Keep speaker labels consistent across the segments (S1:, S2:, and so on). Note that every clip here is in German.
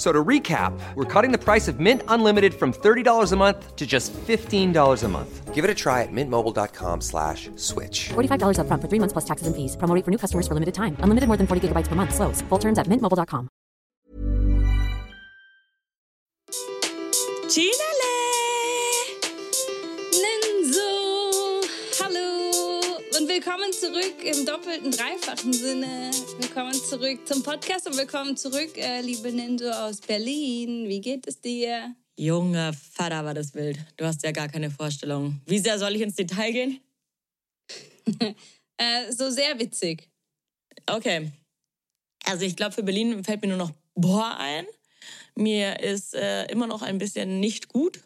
S1: So to recap, we're cutting the price of Mint Unlimited from $30 a month to just $15 a month.
S2: Give it a try at mintmobile.com slash switch.
S3: $45 upfront for three months plus taxes and fees. Promo rate for new customers for limited time. Unlimited more than 40 gigabytes per month. Slows. Full terms at mintmobile.com.
S4: willkommen zurück im doppelten, dreifachen Sinne. Willkommen zurück zum Podcast und willkommen zurück, äh, liebe Nenso aus Berlin. Wie geht es dir?
S5: Junge Vater, war das wild. Du hast ja gar keine Vorstellung. Wie sehr soll ich ins Detail gehen?
S4: Äh, so sehr witzig.
S5: Okay. Also ich glaube, für Berlin fällt mir nur noch boah ein. Mir ist äh, immer noch ein bisschen nicht gut.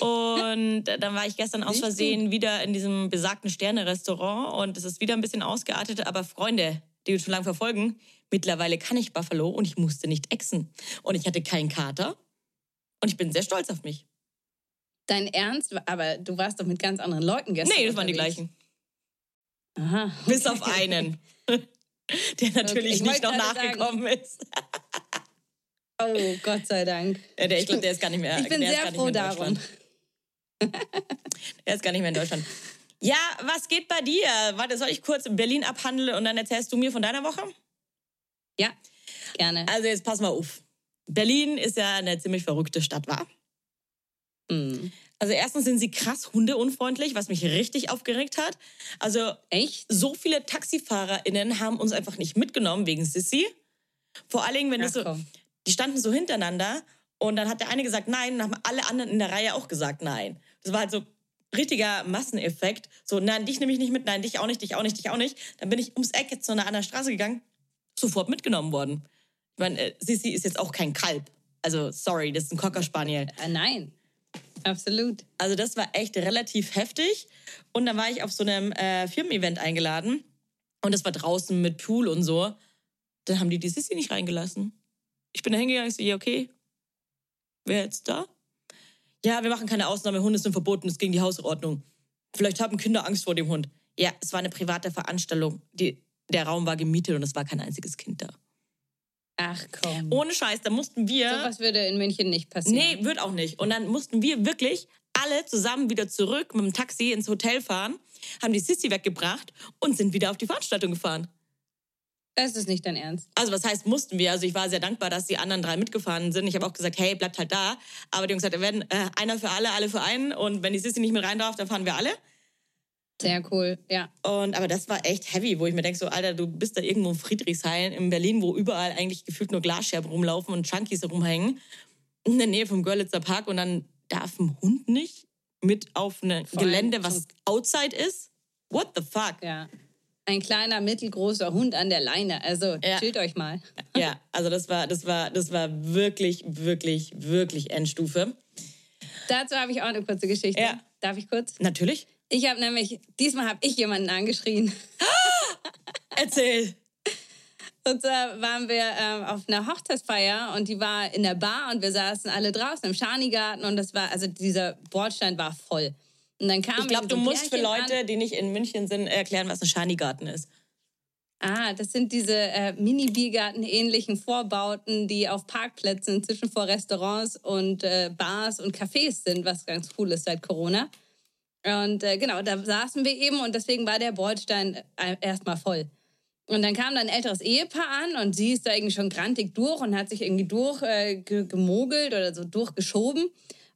S5: Und äh, dann war ich gestern aus Versehen wieder in diesem besagten Sterne-Restaurant und es ist wieder ein bisschen ausgeartet. Aber Freunde, die uns schon lange verfolgen, mittlerweile kann ich Buffalo und ich musste nicht exen. Und ich hatte keinen Kater. Und ich bin sehr stolz auf mich.
S4: Dein Ernst? Aber du warst doch mit ganz anderen Leuten gestern.
S5: Nee, das waren die
S4: unterwegs.
S5: gleichen.
S4: Aha.
S5: Bis auf einen. Der natürlich
S4: ich
S5: nicht noch
S4: gerade sagen-
S5: nachgekommen ist.
S4: Oh, Gott sei Dank.
S5: Ja, der, ich glaube, der ist gar nicht mehr.
S4: Ich bin sehr froh darum.
S5: Der ist gar nicht mehr in Deutschland. Ja, was geht bei dir? Warte, soll ich kurz Berlin abhandeln und dann erzählst du mir von deiner Woche?
S4: Ja, gerne.
S5: Also jetzt pass mal auf. Berlin ist ja eine ziemlich verrückte Stadt, war.
S4: Hm.
S5: Also erstens sind sie krass hundeunfreundlich, was mich richtig aufgeregt hat. Also
S4: Echt?
S5: so viele TaxifahrerInnen haben uns einfach nicht mitgenommen wegen Sissy. Vor allen Dingen, wenn
S4: Ach,
S5: du so,
S4: komm.
S5: Die standen so hintereinander und dann hat der eine gesagt nein und dann haben alle anderen in der Reihe auch gesagt nein. Das war halt so richtiger Masseneffekt. So, nein, dich nehme ich nicht mit, nein, dich auch nicht, dich auch nicht, dich auch nicht. Dann bin ich ums Eck jetzt zu einer anderen Straße gegangen, sofort mitgenommen worden. Ich meine, äh, Sissy ist jetzt auch kein Kalb. Also, sorry, das ist ein Cocker Spaniel.
S4: Äh, nein. Absolut.
S5: Also das war echt relativ heftig. Und dann war ich auf so einem äh, Firmen-Event eingeladen. Und das war draußen mit Pool und so. Dann haben die die Sissi nicht reingelassen. Ich bin da hingegangen, ich so, ja, okay. Wer jetzt da? Ja, wir machen keine Ausnahme, Hunde sind verboten, das ist gegen die Hausordnung. Vielleicht haben Kinder Angst vor dem Hund. Ja, es war eine private Veranstaltung. Die, der Raum war gemietet und es war kein einziges Kind da.
S4: Ach komm.
S5: Ohne Scheiß, da mussten wir...
S4: Sowas würde in München nicht passieren.
S5: Nee, wird auch nicht. Und dann mussten wir wirklich alle zusammen wieder zurück mit dem Taxi ins Hotel fahren, haben die Sissy weggebracht und sind wieder auf die Veranstaltung gefahren.
S4: Das ist nicht dein Ernst.
S5: Also was heißt mussten wir? Also ich war sehr dankbar, dass die anderen drei mitgefahren sind. Ich habe auch gesagt, hey, bleibt halt da. Aber die gesagt, wir werden äh, einer für alle, alle für einen. Und wenn die Sissy nicht mit rein darf, dann fahren wir alle.
S4: Sehr cool, ja.
S5: Und aber das war echt heavy, wo ich mir denke, so, Alter, du bist da irgendwo in Friedrichshain in Berlin, wo überall eigentlich gefühlt nur Glasscherben rumlaufen und Junkies rumhängen. In der Nähe vom Görlitzer Park und dann darf ein Hund nicht mit auf ein Gelände, was outside ist? What the fuck?
S4: Ja. Ein kleiner, mittelgroßer Hund an der Leine. Also,
S5: Ja.
S4: chillt euch mal.
S5: Ja, also das war, das war, das war wirklich, wirklich, wirklich Endstufe.
S4: Dazu habe ich auch eine kurze Geschichte.
S5: Ja.
S4: Darf ich kurz?
S5: Natürlich.
S4: Ich habe nämlich, diesmal habe ich jemanden angeschrien.
S5: Erzähl.
S4: Und zwar waren wir ähm, auf einer Hochzeitsfeier und die war in der Bar und wir saßen alle draußen im Schanigarten und das war, also dieser Bordstein war voll. Und dann kam
S5: Ich glaube, du musst für
S4: Pärchen an.
S5: Leute, die nicht in München sind, erklären, was ein Schanigarten ist.
S4: Ah, das sind diese äh, Mini-Biergarten-ähnlichen Vorbauten, die auf Parkplätzen inzwischen vor Restaurants und äh, Bars und Cafés sind, was ganz cool ist seit Corona. Und äh, genau, da saßen wir eben und deswegen war der Bordstein äh, erstmal voll. Und dann kam da ein älteres Ehepaar an und sie ist da irgendwie schon grantig durch und hat sich irgendwie durchgemogelt äh, oder so durchgeschoben.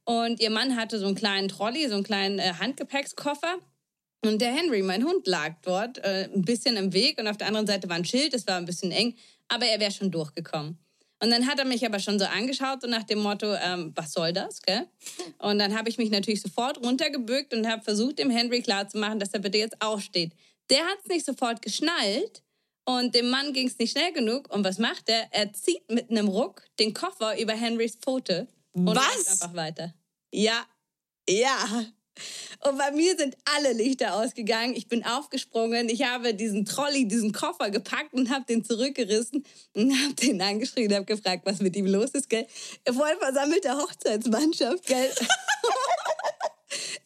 S4: Und ihr Mann hatte so einen kleinen Trolley, so einen kleinen äh, Handgepäckskoffer. Und der Henry, mein Hund, lag dort äh, ein bisschen im Weg und auf der anderen Seite war ein Schild, es war ein bisschen eng, aber er wäre schon durchgekommen. Und dann hat er mich aber schon so angeschaut, so nach dem Motto, ähm, was soll das, gell? Und dann habe ich mich natürlich sofort runtergebückt und habe versucht, dem Henry klarzumachen, dass er bitte jetzt aufsteht. Der hat es nicht sofort geschnallt und dem Mann ging es nicht schnell genug. Und was macht er? Er zieht mit einem Ruck den Koffer über Henrys Pfote und
S5: Was?
S4: einfach weiter.
S5: Ja, ja.
S4: Und bei mir sind alle Lichter ausgegangen. Ich bin aufgesprungen. Ich habe diesen Trolley, diesen Koffer gepackt und habe den zurückgerissen und habe den angeschrien und habe gefragt, was mit ihm los ist, gell? Voll versammelte Hochzeitsmannschaft, gell?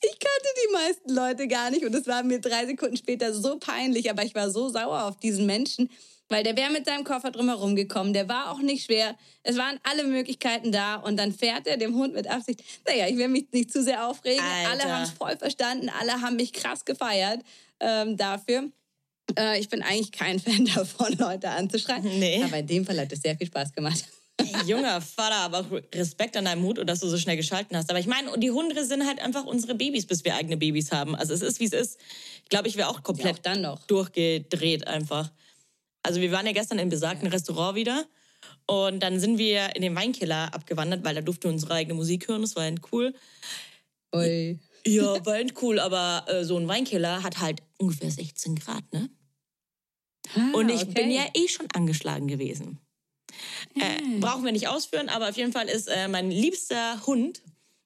S4: Ich kannte die meisten Leute gar nicht und es war mir drei Sekunden später so peinlich, aber ich war so sauer auf diesen Menschen, weil der wäre mit seinem Koffer drumherum gekommen. Der war auch nicht schwer. Es waren alle Möglichkeiten da und dann fährt er dem Hund mit Absicht. Naja, ich will mich nicht zu sehr aufregen.
S5: Alter.
S4: Alle haben es voll verstanden. Alle haben mich krass gefeiert ähm, dafür. Äh, ich bin eigentlich kein Fan davon, Leute anzuschreien.
S5: Nee.
S4: Aber in dem Fall hat es sehr viel Spaß gemacht.
S5: Junger Vater, aber Respekt an deinem Mut und dass du so schnell geschalten hast. Aber ich meine, die Hunde sind halt einfach unsere Babys, bis wir eigene Babys haben. Also es ist, wie es ist. Ich glaube, ich wäre auch komplett
S4: Ja, auch dann noch.
S5: durchgedreht einfach. Also wir waren ja gestern im besagten Restaurant wieder und dann sind wir in den Weinkeller abgewandert, weil da durften wir unsere eigene Musik hören. Das war halt cool.
S4: Ui.
S5: Ja, war halt cool, aber äh, so ein Weinkeller hat halt ungefähr 16 Grad, ne? Und ich
S4: Ah, okay.
S5: bin ja eh schon angeschlagen gewesen. Äh, brauchen wir nicht ausführen, aber auf jeden Fall ist äh, mein liebster Hund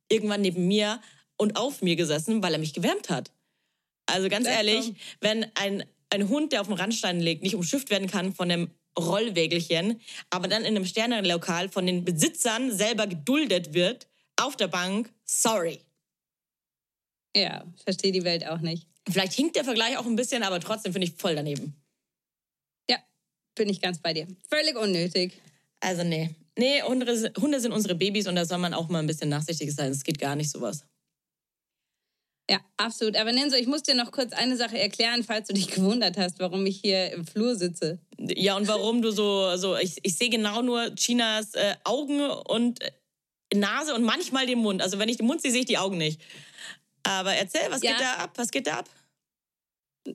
S5: irgendwann neben mir und auf mir gesessen, weil er mich gewärmt hat. Also ganz
S4: Ja,
S5: ehrlich, wenn ein, ein Hund, der auf dem Randstein liegt, nicht umschifft werden kann von einem Rollwägelchen, aber dann in einem Sternenlokal von den Besitzern selber geduldet wird, auf der Bank, sorry.
S4: Ja, verstehe die Welt auch nicht.
S5: Vielleicht hinkt der Vergleich auch ein bisschen, aber trotzdem finde ich voll daneben.
S4: Ja, bin ich ganz bei dir. Völlig unnötig.
S5: Also nee. Nee, Hunde, Hunde sind unsere Babys und da soll man auch mal ein bisschen nachsichtig sein. Es geht gar nicht sowas.
S4: Ja, absolut. Aber Nenso, ich muss dir noch kurz eine Sache erklären, falls du dich gewundert hast, warum ich hier im Flur sitze.
S5: Ja, und warum du so, so ich, ich sehe genau nur Chinas äh, Augen und äh, Nase und manchmal den Mund. Also wenn ich den Mund sehe, sehe ich die Augen nicht. Aber erzähl, was
S4: Ja.
S5: geht da ab? Was geht da ab?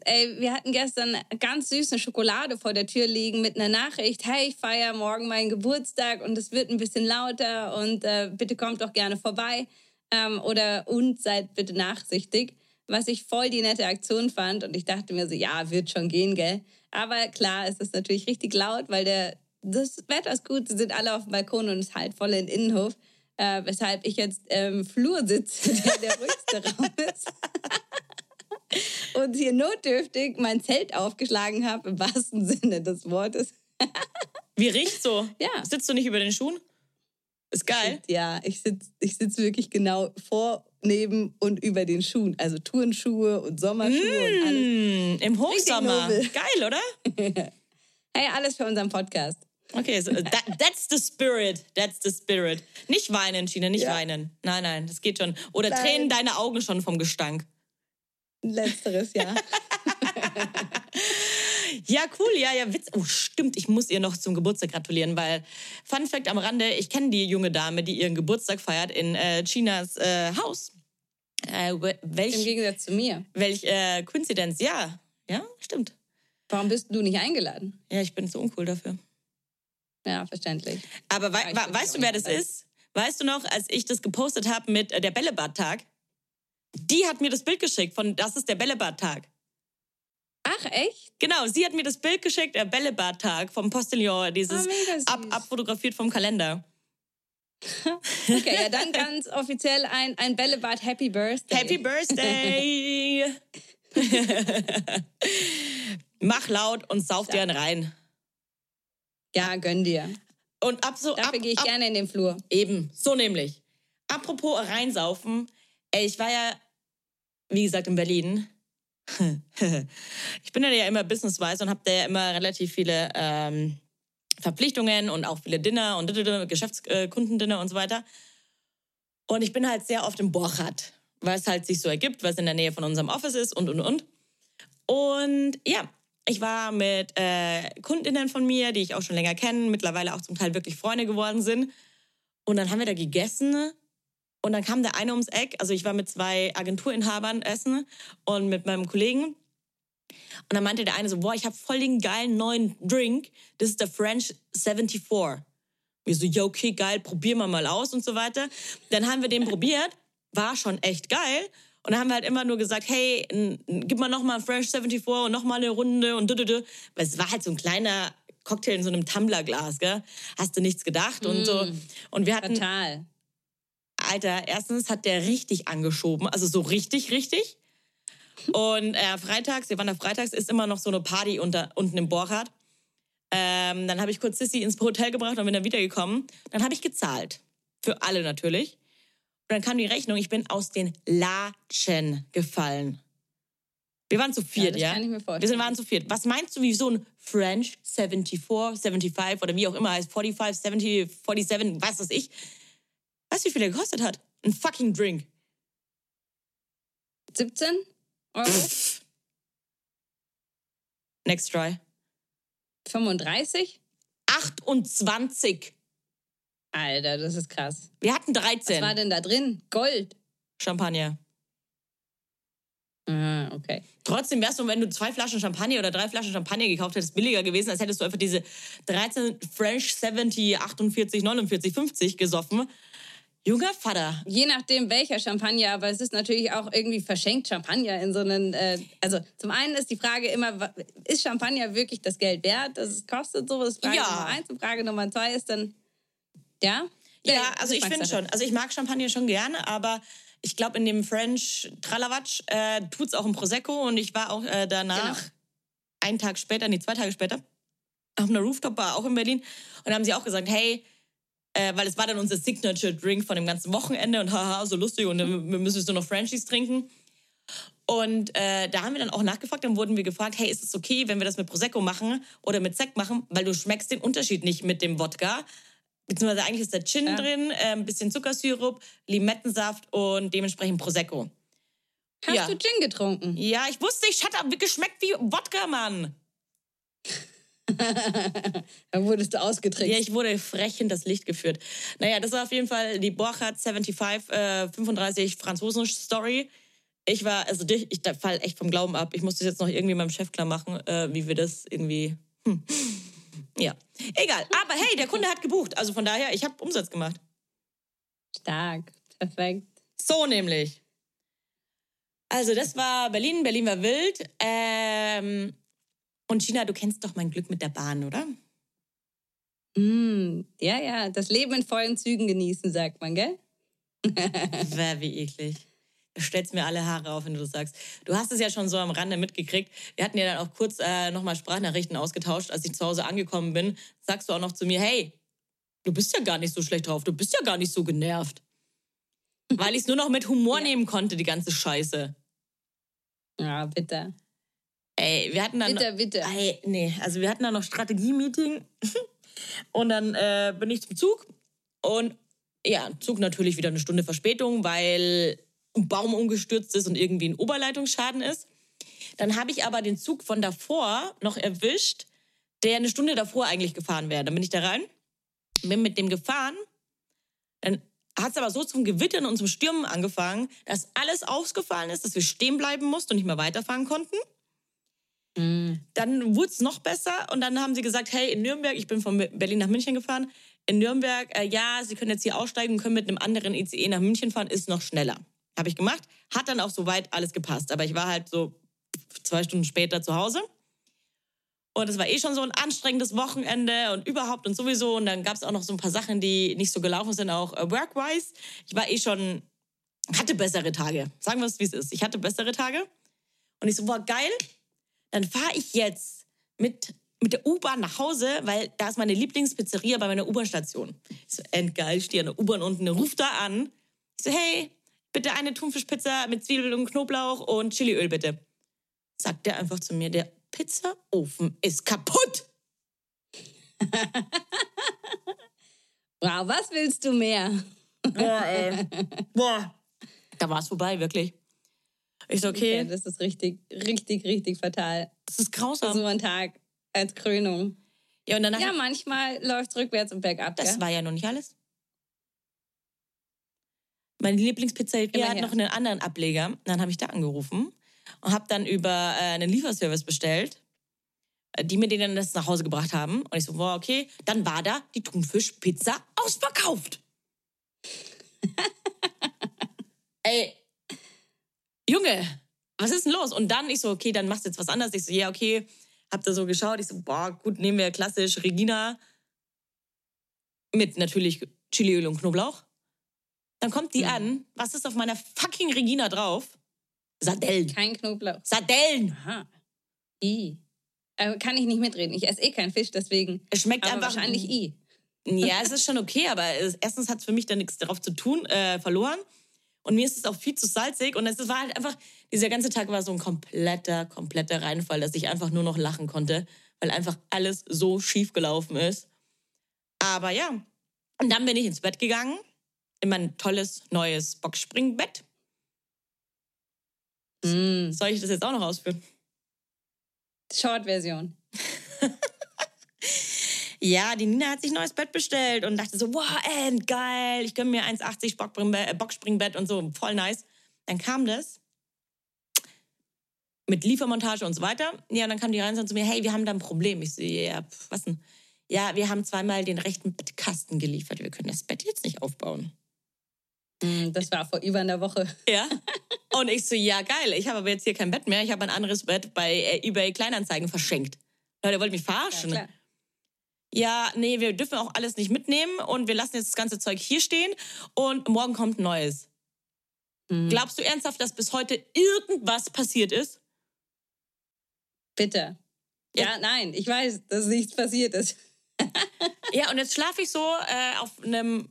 S4: Ey, wir hatten gestern ganz süße Schokolade vor der Tür liegen mit einer Nachricht, hey, ich feiere morgen meinen Geburtstag und es wird ein bisschen lauter und äh, bitte kommt doch gerne vorbei ähm, oder und seid bitte nachsichtig. Was ich voll die nette Aktion fand und ich dachte mir so, ja, wird schon gehen, gell? Aber klar, es ist natürlich richtig laut, weil der, das Wetter ist gut, sie sind alle auf dem Balkon und es ist halt voll in den Innenhof, äh, weshalb ich jetzt im Flur sitze, der der ruhigste Raum ist und hier notdürftig mein Zelt aufgeschlagen habe, im wahrsten Sinne des Wortes.
S5: Wie riecht so?
S4: Ja.
S5: Sitzt du nicht über den Schuhen? Ist geil.
S4: Ja, ich sitze ich sitz wirklich genau vor, neben und über den Schuhen. Also Turnschuhe und Sommerschuhe und alles.
S5: Hm, Im Hochsommer. Geil, oder?
S4: Hey, alles für unseren Podcast.
S5: Okay, so, that, that's the spirit. That's the spirit. Nicht weinen, China, nicht
S4: Ja.
S5: weinen. Nein, nein, das geht schon. Oder
S4: Nein.
S5: tränen deine Augen schon vom Gestank.
S4: Letzteres, ja.
S5: Ja, cool, ja, ja, Witz. Oh, stimmt, ich muss ihr noch zum Geburtstag gratulieren, weil, Fun Fact am Rande, ich kenne die junge Dame, die ihren Geburtstag feiert in äh, Chinas äh, Haus. Äh, we-
S4: Im
S5: welch,
S4: Gegensatz zu mir.
S5: welch äh, Coinzidenz, ja. Ja, stimmt.
S4: Warum bist du nicht eingeladen?
S5: Ja, ich bin zu uncool dafür.
S4: Ja, verständlich.
S5: Aber wei
S4: Ja,
S5: weißt du, wer das ist? Weißt du noch, als ich das gepostet habe mit äh, der Bällebad-Tag? Die hat mir das Bild geschickt von Das ist der Bällebad-Tag.
S4: Ach, echt?
S5: Genau, sie hat mir das Bild geschickt, der Bällebad-Tag vom Postillon, dieses
S4: süß.
S5: ab, abfotografiert vom Kalender.
S4: Okay, ja, dann ganz offiziell ein, ein Bällebad Happy Birthday.
S5: Happy Birthday! Mach laut und sauf dir einen rein.
S4: Ja, gönn dir.
S5: Und ab so
S4: Dafür
S5: ab,
S4: gehe ich
S5: ab,
S4: gerne in den Flur.
S5: Eben, so nämlich. Apropos reinsaufen, ey, ich war ja, wie gesagt, in Berlin. ich bin ja immer businesswise und habe da ja immer relativ viele ähm, Verpflichtungen und auch viele Dinner und Geschäftskundendinner und so weiter. Und ich bin halt sehr oft im Borchardt, weil es halt sich so ergibt, weil es in der Nähe von unserem Office ist und, und, und. Und ja, ich war mit äh, Kundinnen von mir, die ich auch schon länger kenne, mittlerweile auch zum Teil wirklich Freunde geworden sind. Und dann haben wir da gegessen und dann kam der eine ums Eck. Also ich war mit zwei Agenturinhabern essen und mit meinem Kollegen. Und dann meinte der eine so, boah, ich habe voll den geilen neuen Drink. Das ist der French 74. Wir so, ja, okay, geil, probieren wir mal aus und so weiter. Dann haben wir den probiert, war schon echt geil. Und dann haben wir halt immer nur gesagt, hey, gib mal noch mal Fresh 74 und noch mal eine Runde und du, du, du. Weil es war halt so ein kleiner Cocktail in so einem Tumblerglas, gell? Hast du nichts gedacht und so. Und wir hatten,
S4: Total.
S5: Alter, erstens hat der richtig angeschoben, also so richtig, richtig. Und äh, freitags, wir waren da freitags, ist immer noch so eine Party unter, unten im Borchardt. Ähm, dann habe ich kurz Sissy ins Hotel gebracht und bin dann wiedergekommen. Dann habe ich gezahlt. Für alle natürlich. Und dann kam die Rechnung, ich bin aus den Latschen gefallen. Wir waren zu viert,
S4: das
S5: ja?
S4: kann ich mir vorstellen.
S5: Wir sind, waren zu viert. Was meinst du, wie so ein French 74, 75 oder wie auch immer heißt, 45, 70, 47, was weiß ich. Weißt du, wie viel der gekostet hat? Ein fucking Drink.
S4: 17 Euro?
S5: Next try.
S4: 35?
S5: 28.
S4: Alter, das ist krass.
S5: Wir hatten
S4: Was
S5: 13.
S4: war denn da drin? Gold.
S5: Champagner.
S4: Ah, okay.
S5: Trotzdem wärst du, wenn du zwei Flaschen Champagner oder drei Flaschen Champagner gekauft hättest, billiger gewesen, als hättest du einfach diese 13 French 70, 48, 49, 50 gesoffen. Junger Vater.
S4: Je nachdem, welcher Champagner, aber es ist natürlich auch irgendwie verschenkt Champagner in so einen. Äh, also, zum einen ist die Frage immer, ist Champagner wirklich das Geld wert, das es kostet? So, das ist Frage
S5: Ja.
S4: Nummer eins. Und Frage Nummer zwei ist dann, ja?
S5: Ja, also ich finde schon. Also ich mag Champagner schon gerne, aber ich glaube, in dem French Tralawatsch äh, tut's auch ein Prosecco und ich war auch äh, danach,
S4: Genau.
S5: einen Tag später, nee, zwei Tage später, auf einer Rooftop-Bar auch in Berlin und da haben sie auch gesagt, hey, äh, weil es war dann unser Signature-Drink von dem ganzen Wochenende und haha, so lustig und dann wir müssen nur noch Frenchies trinken. Und äh, da haben wir dann auch nachgefragt, dann wurden wir gefragt, hey, ist es okay, wenn wir das mit Prosecco machen oder mit Sekt machen, weil du schmeckst den Unterschied nicht mit dem Wodka. Beziehungsweise eigentlich ist da Gin
S4: Ja.
S5: drin, äh, ein bisschen Zuckersirup, Limettensaft und dementsprechend Prosecco.
S4: Hast
S5: ja.
S4: du Gin getrunken?
S5: Ja, ich wusste, ich hatte geschmeckt wie Wodka, Mann.
S4: Dann wurdest du ausgetrickst.
S5: Ja, ich wurde frech in das Licht geführt. Naja, das war auf jeden Fall die Borchardt 75, äh, 35 Franzosen-Story. Ich war, also ich, ich fall echt vom Glauben ab. Ich muss das jetzt noch irgendwie meinem Chef klar machen, äh, wie wir das irgendwie. Hm. Ja, egal. Aber hey, der Kunde hat gebucht. Also von daher, ich habe Umsatz gemacht.
S4: Stark. Perfekt.
S5: So nämlich. Also das war Berlin. Berlin war wild. Ähm, und China, du kennst doch mein Glück mit der Bahn, oder?
S4: Mm, ja, ja, das Leben in vollen Zügen genießen, sagt man, gell?
S5: Wäh, wie eklig. Du stellst mir alle Haare auf, wenn du das sagst. Du hast es ja schon so am Rande mitgekriegt. Wir hatten ja dann auch kurz äh, nochmal Sprachnachrichten ausgetauscht, als ich zu Hause angekommen bin. Sagst du auch noch zu mir, hey, du bist ja gar nicht so schlecht drauf, du bist ja gar nicht so genervt. Weil ich es nur noch mit Humor nehmen konnte, die ganze Scheiße.
S4: Ja, bitte.
S5: Ey, wir hatten dann.
S4: Bitte, bitte.
S5: Ey, nee, also wir hatten dann noch Strategie-Meeting. und dann äh, bin ich zum Zug. Und ja, Zug natürlich wieder eine Stunde Verspätung, weil ein Baum umgestürzt ist und irgendwie ein Oberleitungsschaden ist. Dann habe ich aber den Zug von davor noch erwischt, der eine Stunde davor eigentlich gefahren wäre. Dann bin ich da rein, bin mit dem gefahren. Dann hat es aber so zum Gewittern und zum Stürmen angefangen, dass alles ausgefallen ist, dass wir stehen bleiben mussten und nicht mehr weiterfahren konnten. Dann wurde es noch besser und dann haben sie gesagt, hey, in Nürnberg, ich bin von Berlin nach München gefahren, in Nürnberg, äh, ja, Sie können jetzt hier aussteigen und können mit einem anderen ICE nach München fahren, ist noch schneller. Habe ich gemacht, hat dann auch soweit alles gepasst, aber ich war halt so zwei Stunden später zu Hause. Und es war eh schon so ein anstrengendes Wochenende und überhaupt und sowieso. Und dann gab es auch noch so ein paar Sachen, die nicht so gelaufen sind, auch äh, work-wise. Ich war eh schon, hatte bessere Tage. Sagen wir es, wie es ist. Ich hatte bessere Tage. Und ich so, boah, geil. Dann fahre ich jetzt mit, mit der U-Bahn nach Hause, weil da ist meine Lieblingspizzeria bei meiner U-Bahn-Station. Ich so, endgeil, stehe an der U-Bahn unten, ruft da an. Ich so, hey, bitte eine Thunfischpizza mit Zwiebeln und Knoblauch und Chiliöl, bitte. Sagt der einfach zu mir, der Pizzaofen ist kaputt.
S4: Wow, was willst du mehr?
S5: Boah, ey. Boah. Da war es vorbei, wirklich. Ich so, okay,
S4: Ja, das ist richtig, richtig, richtig fatal.
S5: das ist
S4: So
S5: grausam.
S4: ein Tag als Krönung.
S5: Ja, und danach,
S4: Ja, manchmal läuft es rückwärts und bergab.
S5: das
S4: gell?
S5: war ja noch nicht alles. Meine Lieblingspizzeria hat noch einen anderen Ableger. Dann habe ich da angerufen und habe dann über äh, einen Lieferservice bestellt, äh, die mir den dann das nach Hause gebracht haben. Und ich so, wow, okay. Dann war da die Thunfischpizza ausverkauft. Ey, Junge, was ist denn los? Und dann ich so, okay, dann machst du jetzt was anderes. Ich so, ja, okay. Hab da so geschaut. Ich so, boah, gut, nehmen wir klassisch Regina mit natürlich Chiliöl und Knoblauch. Dann kommt die an. Was ist auf meiner fucking Regina drauf? Sardellen.
S4: Kein Knoblauch.
S5: Sardellen.
S4: Aha. I. Äh, kann ich nicht mitreden. Ich esse eh keinen Fisch, deswegen.
S5: Es schmeckt
S4: aber
S5: einfach-
S4: wahrscheinlich I.
S5: Ja, es ist schon okay, aber erstens hat es für mich dann nichts darauf zu tun, äh, verloren. Und mir ist es auch viel zu salzig. Und es war halt einfach, dieser ganze Tag war so ein kompletter, kompletter Reinfall, dass ich einfach nur noch lachen konnte, weil einfach alles so schief gelaufen ist. Aber ja. Und dann bin ich ins Bett gegangen, in mein tolles, neues Boxspringbett.
S4: Mm.
S5: Soll ich das jetzt auch noch ausführen?
S4: Short-Version.
S5: Ja, die Nina hat sich ein neues Bett bestellt und dachte so, wow, end, geil, ich gönn mir 1,80 Bockspringbett, äh, Boxspringbett und so, voll nice. Dann kam das mit Liefermontage und so weiter. Ja, und dann kam die rein und zu mir, hey, wir haben da ein Problem. Ich so, ja, pf, was denn? Ja, wir haben zweimal den rechten Bettkasten geliefert. Wir können das Bett jetzt nicht aufbauen.
S4: Mm, Das war vor über einer Woche.
S5: Ja. Und ich so, ja, geil. Ich habe aber jetzt hier kein Bett mehr. Ich habe ein anderes Bett bei äh, eBay Kleinanzeigen verschenkt. Leute, wollt mich
S4: Ja,
S5: verarschen.
S4: klar.
S5: Ja, nee, wir dürfen auch alles nicht mitnehmen und wir lassen jetzt das ganze Zeug hier stehen und morgen kommt ein neues.
S4: Mhm.
S5: Glaubst du ernsthaft, dass bis heute irgendwas passiert ist?
S4: Bitte. Ja, nein, ich weiß, dass nichts passiert ist.
S5: Ja, und jetzt schlafe ich so äh, auf einem,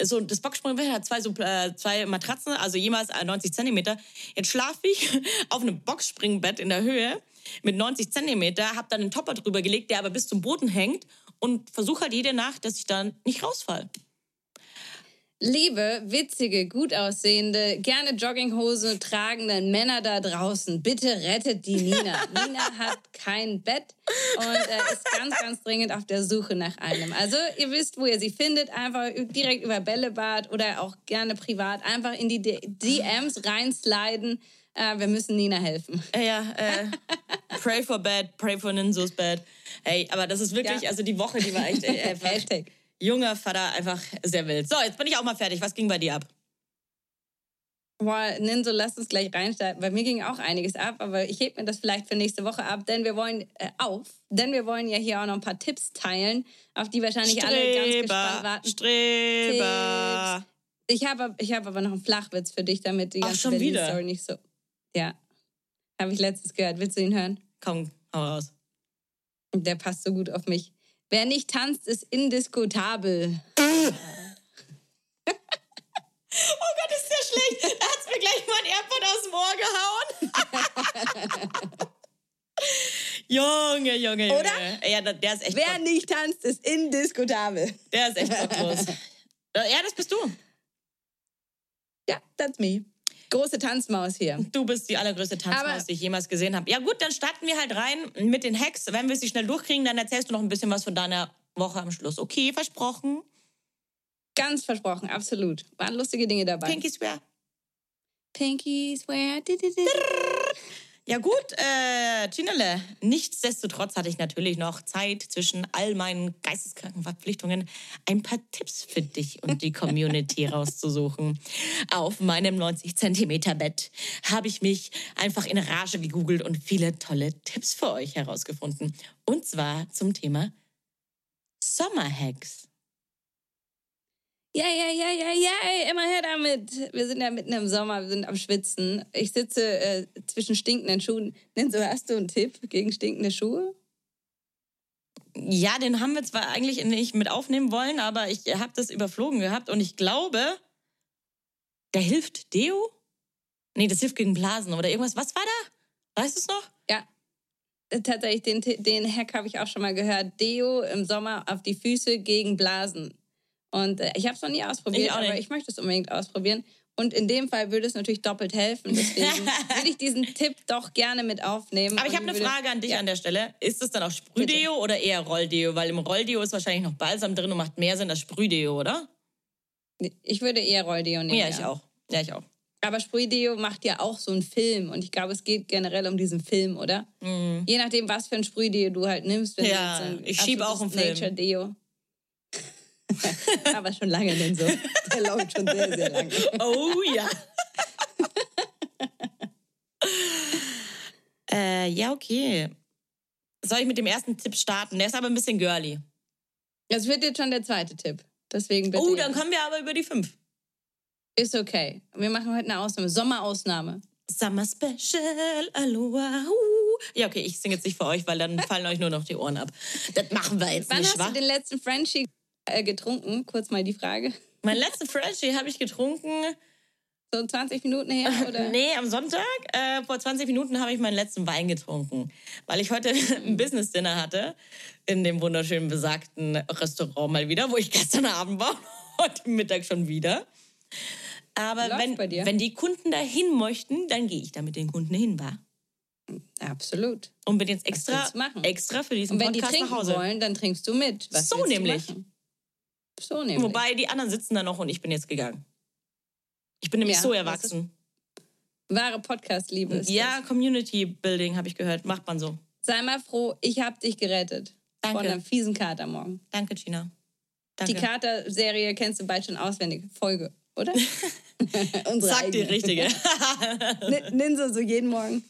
S5: so das Boxsprungbett hat zwei, so, äh, zwei Matratzen, also jemals äh, 90 Zentimeter. Jetzt schlafe ich auf einem Boxspringbett in der Höhe mit 90 Zentimeter, habe dann einen Topper drüber gelegt, der aber bis zum Boden hängt und versuche halt jede Nacht, dass ich dann nicht rausfall.
S4: Liebe, witzige, gut aussehende, gerne Jogginghose tragende Männer da draußen, bitte rettet die Nina. Nina hat kein Bett und äh, ist ganz, ganz dringend auf der Suche nach einem. Also ihr wisst, wo ihr sie findet, einfach direkt über Bällebad oder auch gerne privat einfach in die DMs reinsliden. Äh, wir müssen Nina helfen.
S5: Äh, Ja, äh, pray for bad, pray for Ninsos bad. Hey, aber das ist wirklich,
S4: Ja.
S5: also die Woche, die war echt äh, einfach
S4: Hashtag.
S5: junger Vater, einfach sehr wild. So, jetzt bin ich auch mal fertig. Was ging bei dir ab?
S4: Boah, Ninso, lass uns gleich reinstarten. Bei mir ging auch einiges ab, aber ich heb mir das vielleicht für nächste Woche ab, denn wir wollen äh, auf, denn wir wollen ja hier auch noch ein paar Tipps teilen, auf die wahrscheinlich alle ganz gespannt warten.
S5: Streber.
S4: Ich habe ich hab aber noch einen Flachwitz für dich, damit die
S5: Ach,
S4: ganze
S5: schon wieder?
S4: Berlin-Story nicht so. Ja. Habe ich letztens gehört. Willst du ihn hören?
S5: Komm, hau raus.
S4: Der passt so gut auf mich. Wer nicht tanzt, ist indiskutabel.
S5: Oh Gott, ist der schlecht. Da hat's mir gleich mein Airpod aus dem Ohr gehauen. Junge, Junge, Junge.
S4: Oder?
S5: Ja, der ist echt,
S4: Wer nicht tanzt, ist indiskutabel.
S5: der ist echt gottlos. Ja, das bist du.
S4: Ja, that's me. Große Tanzmaus hier.
S5: Du bist die allergrößte Tanzmaus,
S4: Aber-
S5: die ich jemals gesehen habe. Ja gut, dann starten wir halt rein mit den Hacks. Wenn wir sie schnell durchkriegen, dann erzählst du noch ein bisschen was von deiner Woche am Schluss. Okay, versprochen.
S4: Ganz versprochen, absolut. Waren lustige Dinge dabei.
S5: Pinky Swear.
S4: Pinky swear.
S5: Ja gut, äh, Ginele, nichtsdestotrotz hatte ich natürlich noch Zeit zwischen all meinen geisteskranken Verpflichtungen ein paar Tipps für dich und die Community rauszusuchen. Auf meinem 90 Zentimeter Bett habe ich mich einfach in Rage gegoogelt und viele tolle Tipps für euch herausgefunden. Und zwar zum Thema Sommerhacks.
S4: Ja, ja, ja, ja, ja, immer her damit. Wir sind ja mitten im Sommer, wir sind am Schwitzen. Ich sitze äh, zwischen stinkenden Schuhen. Nenn so, hast du einen Tipp gegen stinkende Schuhe?
S5: Ja, den haben wir zwar eigentlich nicht mit aufnehmen wollen, aber ich habe das überflogen gehabt und ich glaube, der hilft Deo? Nee, das hilft gegen Blasen oder irgendwas. Was war da? Weißt du es noch?
S4: Ja. Äh, Tatsächlich, den, den Hack habe ich auch schon mal gehört. Deo im Sommer auf die Füße gegen Blasen. Und äh, ich habe es noch nie ausprobiert,
S5: Ich
S4: aber ich möchte es unbedingt ausprobieren. Und in dem Fall würde es natürlich doppelt helfen. Deswegen würde ich diesen Tipp doch gerne mit aufnehmen.
S5: Aber ich habe eine
S4: würde-
S5: Frage an dich
S4: Ja.
S5: an der Stelle. Ist es dann auch Sprühdeo oder eher Rolldeo? Weil im Rolldeo ist wahrscheinlich noch Balsam drin und macht mehr Sinn als Sprühdeo, oder?
S4: Ich würde eher Rolldeo nehmen.
S5: Ja, ich auch. Ja, ich auch.
S4: Aber Sprühdeo macht ja auch so einen Film. Und ich glaube, es geht generell um diesen Film, oder? Je nachdem, was für ein Sprühdeo du halt nimmst. Wenn
S5: Mhm. Ja, ich schieb auch einen Film.
S4: Nature-Deo. Aber schon lange denn so. Der läuft schon sehr, sehr lange.
S5: Oh ja. äh, ja, okay. Soll ich mit dem ersten Tipp starten? Der ist aber ein bisschen girly.
S4: Das wird jetzt schon der zweite Tipp. Deswegen bitte.
S5: Oh, dann kommen wir aber über die fünf.
S4: Ist okay. Wir machen heute eine Ausnahme. Sommerausnahme.
S5: Summer Special, Aloha. Ja, okay, ich singe jetzt nicht für euch, weil dann fallen euch nur noch die Ohren ab. Das machen wir jetzt
S4: Wann
S5: nicht,
S4: hast
S5: wa?
S4: du den letzten Frenchie äh, getrunken? Kurz mal die Frage.
S5: Mein letzten Freshie habe ich getrunken.
S4: So 20 Minuten her, oder?
S5: Nee, am Sonntag, äh, vor 20 Minuten habe ich meinen letzten Wein getrunken, weil ich heute ein Business-Dinner hatte in dem wunderschönen besagten Restaurant mal wieder, wo ich gestern Abend war, heute Mittag schon wieder. Aber
S4: Läuft
S5: wenn, wenn die Kunden dahin möchten, dann gehe ich da mit den Kunden hin, war.
S4: Absolut.
S5: Und bin jetzt extra,
S4: du
S5: extra für diesen
S4: Und wenn die
S5: Podcast nach
S4: trinken
S5: Hause.
S4: wollen, dann trinkst du mit. Was
S5: So
S4: du
S5: nämlich.
S4: machen? So nämlich.
S5: Wobei die anderen sitzen da noch und ich bin jetzt gegangen. Ich bin nämlich
S4: Ja,
S5: so erwachsen.
S4: Wahre Podcast-Liebe
S5: Ja,
S4: das.
S5: Community Building habe ich gehört. Macht man so.
S4: Sei mal froh, ich habe dich gerettet.
S5: Danke.
S4: Von einer fiesen Kater morgen.
S5: Danke, Gina. Danke.
S4: Die Kater-Serie kennst du bald schon auswendig. Folge, oder?
S5: Sag die richtige.
S4: N- Nimm so, so jeden Morgen.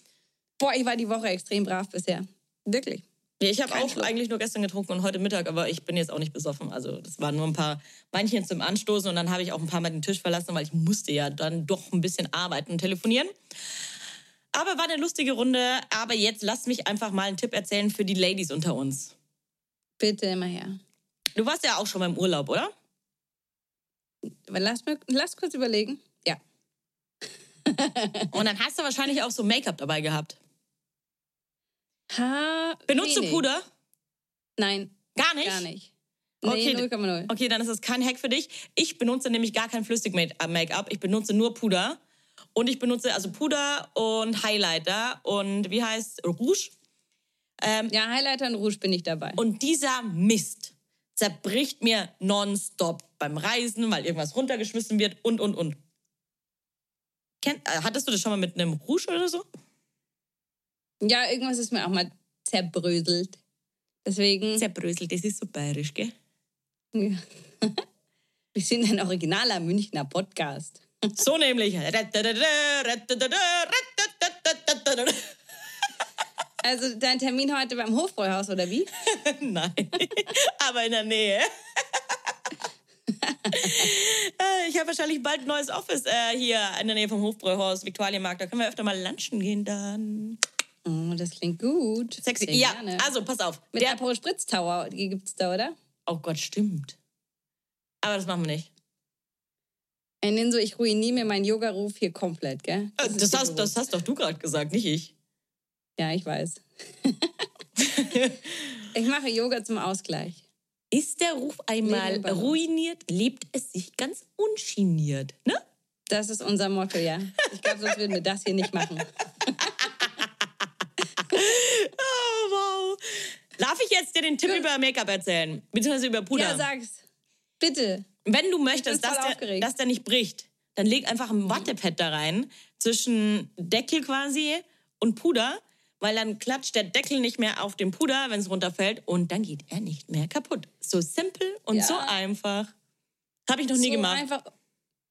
S4: Boah, ich war die Woche extrem brav bisher. Wirklich.
S5: Ich habe auch
S4: Schluck.
S5: eigentlich nur gestern getrunken und heute Mittag, aber ich bin jetzt auch nicht besoffen. Also das waren nur ein paar Weinchen zum Anstoßen und dann habe ich auch ein paar Mal den Tisch verlassen, weil ich musste ja dann doch ein bisschen arbeiten und telefonieren. Aber war eine lustige Runde. Aber jetzt lass mich einfach mal einen Tipp erzählen für die Ladies unter uns.
S4: Bitte immer her.
S5: Du warst ja auch schon beim Urlaub, oder?
S4: Lass, mir, lass kurz überlegen. Ja.
S5: Und dann hast du wahrscheinlich auch so Make-up dabei gehabt.
S4: Ha,
S5: Benutzt du
S4: wenig.
S5: Puder?
S4: Nein,
S5: Gar nicht?
S4: gar nicht.
S5: Okay,
S4: Nee, 0,0.
S5: Okay, dann ist das kein Hack für dich. Ich benutze nämlich gar kein Flüssig-Make-up. Ich benutze nur Puder. Und ich benutze also Puder und Highlighter und wie heißt Rouge. Ähm,
S4: Ja, Highlighter und Rouge bin ich dabei.
S5: Und dieser Mist zerbricht mir nonstop beim Reisen, weil irgendwas runtergeschmissen wird und, und, und. Kenn, äh, hattest du das schon mal mit einem Rouge oder so?
S4: Ja, irgendwas ist mir auch mal zerbröselt. Deswegen,
S5: Zerbröselt, das ist so bayerisch, gell?
S4: wir sind ein originaler Münchner Podcast.
S5: So nämlich.
S4: Also dein Termin heute beim Hofbräuhaus, oder wie?
S5: Nein, aber in der Nähe. Äh, ich habe wahrscheinlich bald ein neues Office äh, hier in der Nähe vom Hofbräuhaus, Viktualienmarkt. Da können wir öfter mal lunchen gehen dann.
S4: Oh, das klingt gut.
S5: Sexy.
S4: Sehr
S5: Ja,
S4: gerne.
S5: also pass auf.
S4: Mit
S5: Der,
S4: Aperol Spritz Tower die gibt's da, oder?
S5: oh Gott, stimmt. Aber das machen wir nicht.
S4: Ein Ninso, ich ruiniere mir meinen Yoga-Ruf hier komplett, gell?
S5: Das,
S4: ist
S5: das,
S4: dir
S5: hast, das hast doch du gerade gesagt, nicht ich.
S4: Ja, ich weiß. ich mache Yoga zum Ausgleich.
S5: Ist der Ruf einmal
S4: Balance.
S5: ruiniert, lebt es sich ganz ungeniert. Ne?
S4: Das ist unser Motto, ja. Ich glaube, sonst würden wir das hier nicht machen.
S5: Oh, wow. Darf ich jetzt dir den Tipp über Make-up erzählen? Beziehungsweise über Puder?
S4: Ja, sag's. Bitte.
S5: Wenn du möchtest, dass der, dass der nicht bricht, dann leg einfach ein Wattepad da rein, zwischen Deckel quasi und Puder, weil dann klatscht der Deckel nicht mehr auf den Puder, wenn es runterfällt, und dann geht er nicht mehr kaputt. So simpel und
S4: Ja.
S5: so einfach. Habe ich noch nie
S4: so
S5: gemacht.
S4: Einfach,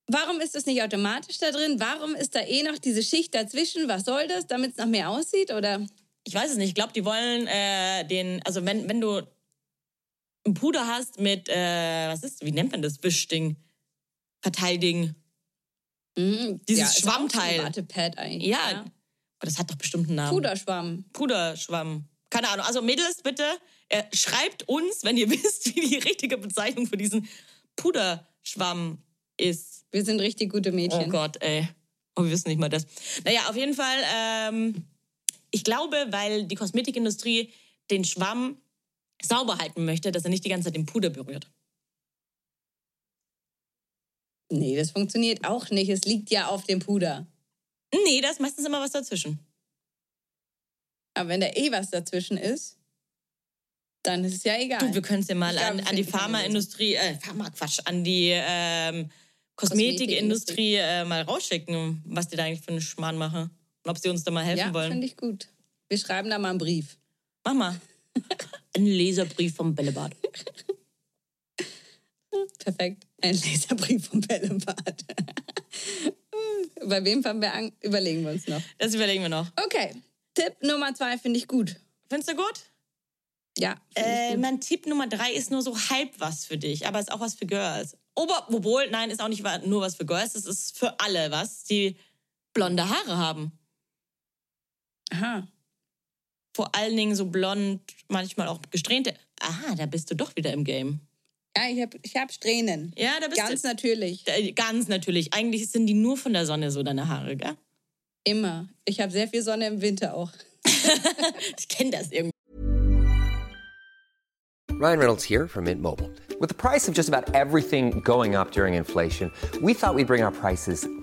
S4: warum ist das nicht automatisch da drin? Warum ist da eh noch diese Schicht dazwischen? Was soll das, damit es noch mehr aussieht? Oder
S5: Ich weiß es nicht. Ich glaube, die wollen äh, den, also wenn, wenn du ein Puder hast mit, äh, was ist, wie nennt man das, Wischding, Verteilding.
S4: Mhm,
S5: Dieses
S4: ja,
S5: Schwammteil.
S4: Wattepad eigentlich.
S5: Ja, aber das hat doch bestimmt einen Namen.
S4: Puderschwamm.
S5: Puderschwamm. Keine Ahnung. Also Mädels, bitte äh, schreibt uns, wenn ihr wisst, wie die richtige Bezeichnung für diesen Puderschwamm ist.
S4: Wir sind richtig gute
S5: Oh
S4: Mädchen.
S5: Gott, ey. Oh, wir wissen nicht mal das. Naja, auf jeden Fall, ähm, ich glaube, weil die Kosmetikindustrie den Schwamm sauber halten möchte, dass er nicht die ganze Zeit den Puder berührt.
S4: Nee, das funktioniert auch nicht. Es liegt ja auf dem Puder.
S5: Nee, da ist meistens immer was dazwischen.
S4: Aber wenn da eh was dazwischen ist, dann ist es ja egal.
S5: Du, wir können es ja mal an,
S4: wir
S5: an die Pharmaindustrie, äh, Pharma, Quatsch, an die ähm, Kosmetikindustrie äh, mal rausschicken, was die da eigentlich für einen Schmarrn machen. Ob sie uns da mal helfen
S4: ja,
S5: wollen.
S4: finde ich gut. Wir schreiben da mal einen Brief.
S5: Mach mal. Ein Leserbrief vom Bällebad.
S4: Perfekt. Ein Leserbrief vom Bällebad. Bei wem fangen wir an? Überlegen wir uns noch.
S5: Das überlegen wir noch.
S4: Okay. Tipp Nummer zwei finde ich gut.
S5: Findest du gut?
S4: Ja.
S5: Äh,
S4: gut.
S5: mein Tipp Nummer drei ist nur so halb was für dich, aber ist auch was für Girls. Ober, obwohl, nein, ist auch nicht nur was für Girls, es ist für alle was, die blonde Haare haben.
S4: Aha.
S5: Vor allen Dingen so blond, manchmal auch gesträhnte. Aha, da bist du doch wieder im Game.
S4: Ja, ich habe ich hab Strähnen.
S5: Ja, da bist
S4: Ganz
S5: du.
S4: natürlich.
S5: Äh, Ganz natürlich. Eigentlich sind die nur von der Sonne so, deine Haare, gell?
S4: Immer. Ich habe sehr viel Sonne im Winter auch.
S5: Ich kenne das irgendwie.
S2: Ryan Reynolds here from Mint Mobile.
S1: With the price of just about everything going up during inflation, we thought we'd bring our prices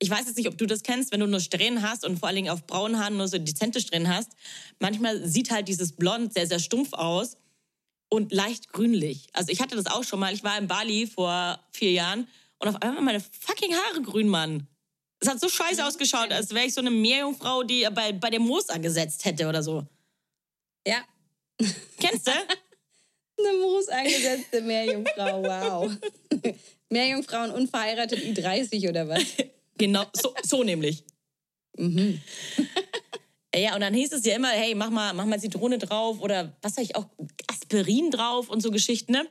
S5: ich weiß jetzt nicht, ob du das kennst, wenn du nur Strähnen hast und vor allen Dingen auf braunen Haaren nur so dezente Strähnen hast. Manchmal sieht halt dieses Blond sehr, sehr stumpf aus und leicht grünlich. Also ich hatte das auch schon mal. Ich war in Bali vor vier Jahren und auf einmal waren meine fucking Haare grün, Mann. Es hat so scheiße ausgeschaut, als wäre ich so eine Meerjungfrau, die bei, bei dem Moos angesetzt hätte oder so.
S4: Ja.
S5: Kennst du?
S4: Eine Moos angesetzte Meerjungfrau. Wow. Meerjungfrauen unverheiratet Ü30 oder was?
S5: Genau, so, so nämlich.
S4: Mhm.
S5: Ja, und dann hieß es ja immer, hey, mach mal, mach mal Zitrone drauf oder was sag ich auch, Aspirin drauf und so Geschichten, ne?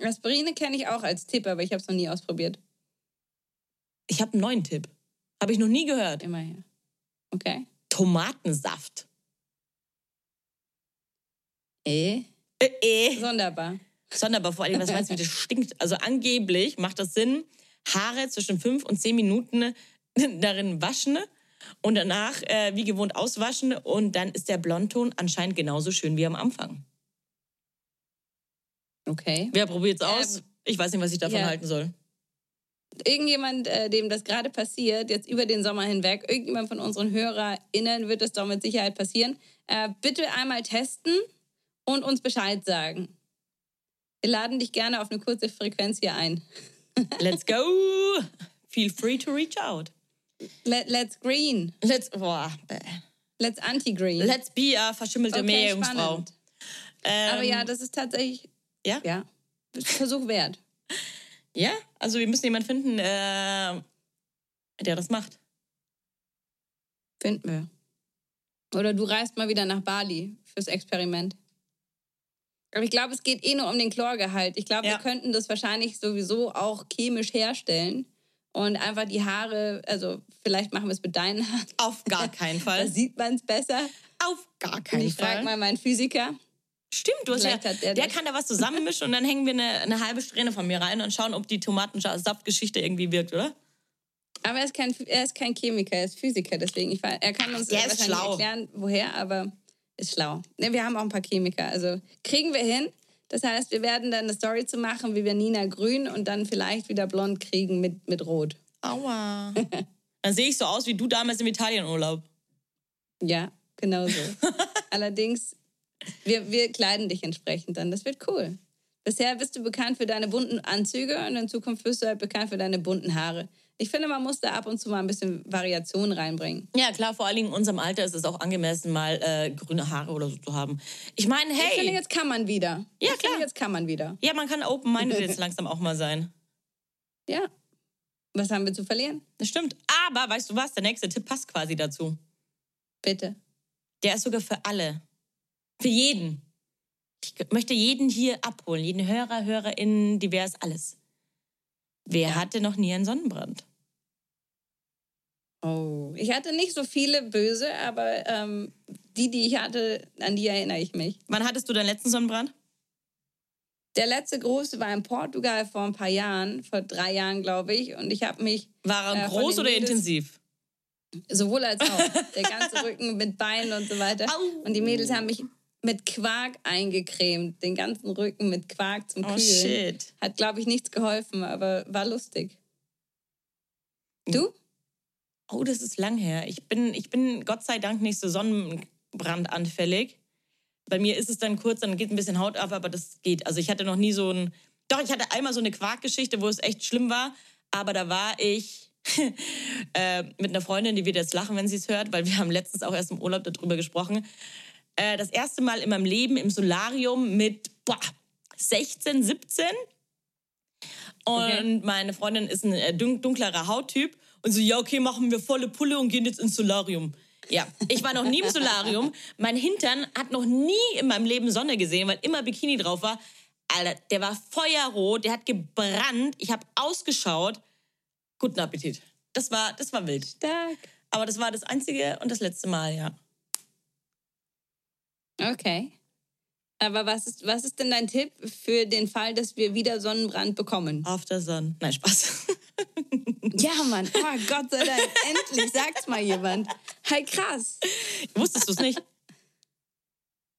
S4: Aspirine kenne ich auch als Tipp, aber ich habe es noch nie ausprobiert.
S5: Ich habe einen neuen Tipp. Habe ich noch nie gehört.
S4: Immerhin. Okay.
S5: Tomatensaft.
S4: Eh?
S5: Äh, äh.
S4: Sonderbar.
S5: Sonderbar, vor allem, was meinst du, wie das stinkt? Also angeblich macht das Sinn, Haare zwischen fünf und zehn Minuten darin waschen und danach äh, wie gewohnt auswaschen und dann ist der Blondton anscheinend genauso schön wie am Anfang.
S4: Okay.
S5: Wer probiert's
S4: Ähm,
S5: aus? Ich weiß nicht, was ich davon
S4: ja.
S5: halten soll.
S4: Irgendjemand, äh, dem das gerade passiert, jetzt über den Sommer hinweg, irgendjemand von unseren HörerInnen wird es doch mit Sicherheit passieren. Äh, bitte einmal testen und uns Bescheid sagen. Wir laden dich gerne auf eine kurze Frequenz hier ein.
S5: Let's go! Feel free to reach out.
S4: Let, let's green.
S5: Let's, boah.
S4: Let's anti-green.
S5: let's be a verschimmelte
S4: okay,
S5: Meerjungfrau. Ähm,
S4: Aber ja, das ist tatsächlich,
S5: ja?
S4: ja, Versuch wert.
S5: Ja, also wir müssen jemanden finden, äh, der das macht.
S4: Finden wir. Oder du reist mal wieder nach Bali fürs Experiment. Aber ich glaube, es geht eh nur um den Chlorgehalt. Ich glaube,
S5: Ja.
S4: wir könnten das wahrscheinlich sowieso auch chemisch herstellen und einfach die Haare, also vielleicht machen wir es mit deinen Haaren.
S5: Auf gar keinen Fall.
S4: Da sieht man es besser.
S5: Auf gar keinen
S4: ich frage
S5: Fall.
S4: mal meinen Physiker.
S5: Stimmt, du hast ja,
S4: der
S5: der, kann da was zusammenmischen und dann hängen wir eine, eine halbe Strähne von mir rein und schauen, ob die Tomatensaftgeschichte irgendwie wirkt, oder?
S4: Aber er ist kein, er ist kein Chemiker, er ist Physiker. Deswegen, ich, er kann uns
S5: Der
S4: wahrscheinlich erklären, woher, aber ist schlau. Ne, wir haben auch ein paar Chemiker. Also kriegen wir hin. Das heißt, wir werden dann eine Story zu machen, wie wir Nina grün und dann vielleicht wieder blond kriegen mit, mit rot.
S5: Aua. dann sehe ich so aus wie du damals im Italienurlaub.
S4: Ja, genau so. Allerdings, wir, wir kleiden dich entsprechend dann. Das wird cool. Bisher bist du bekannt für deine bunten Anzüge und in Zukunft wirst du halt bekannt für deine bunten Haare. Ich finde, man muss da ab und zu mal ein bisschen Variation reinbringen.
S5: Ja, klar, vor allen Dingen in unserem Alter ist es auch angemessen, mal äh, grüne Haare oder so zu haben. Ich meine,
S4: Ich finde,
S5: hey,
S4: jetzt kann man wieder.
S5: Ja,
S4: ich
S5: klar.
S4: Finde, jetzt kann man wieder.
S5: ja, man kann open-minded jetzt langsam auch mal sein.
S4: Ja. Was haben wir zu verlieren?
S5: Das stimmt. Aber weißt du was? Der nächste Tipp passt quasi dazu.
S4: Bitte.
S5: Der ist sogar für alle. Für jeden. Ich möchte jeden hier abholen. Jeden Hörer, HörerInnen, divers, alles. Wer hatte noch nie einen Sonnenbrand?
S4: Oh. Ich hatte nicht so viele böse, aber ähm, die, die ich hatte, an die erinnere ich mich.
S5: Wann hattest du deinen letzten Sonnenbrand?
S4: Der letzte große war in Portugal vor ein paar Jahren, vor drei Jahren, glaube ich. Und ich habe mich
S5: War er
S4: Äh,
S5: groß oder
S4: Mädels-
S5: intensiv?
S4: sowohl als auch, der ganze Rücken mit Beinen und so weiter.
S5: Au.
S4: Und die Mädels haben mich mit Quark eingecremt, den ganzen Rücken mit Quark zum
S5: Oh,
S4: Kühlen.
S5: shit.
S4: Hat, glaube ich, nichts geholfen, aber war lustig. Du?
S5: Oh, das ist lang her. Ich bin, ich bin Gott sei Dank nicht so sonnenbrandanfällig. Bei mir ist es dann kurz, dann geht ein bisschen Haut ab, aber das geht. Also ich hatte noch nie so ein. Doch, ich hatte einmal so eine Quarkgeschichte, wo es echt schlimm war. aber da war ich äh, mit einer Freundin, die wird jetzt lachen, wenn sie es hört, weil wir haben letztens auch erst im Urlaub darüber gesprochen. Äh, das erste Mal in meinem Leben im Solarium mit boah, 16, 17. Und
S4: Okay.
S5: meine Freundin ist ein äh, dun dunklerer Hauttyp. Und so, ja, okay, machen wir volle Pulle und gehen jetzt ins Solarium. Ja, ich war noch nie im Solarium. Mein Hintern hat noch nie in meinem Leben Sonne gesehen, weil immer Bikini drauf war. Alter, der war feuerrot, der hat gebrannt. Ich habe ausgeschaut. Guten Appetit. Das war, das war wild.
S4: Stark.
S5: Aber das war das einzige und das letzte Mal, ja.
S4: Okay. Aber was ist, was ist denn dein Tipp für den Fall, dass wir wieder Sonnenbrand bekommen?
S5: After Sun. Nein, Spaß.
S4: Ja, Mann. Oh, Gott sei Dank. Endlich sagt's mal jemand. Hey, krass.
S5: Wusstest du es nicht?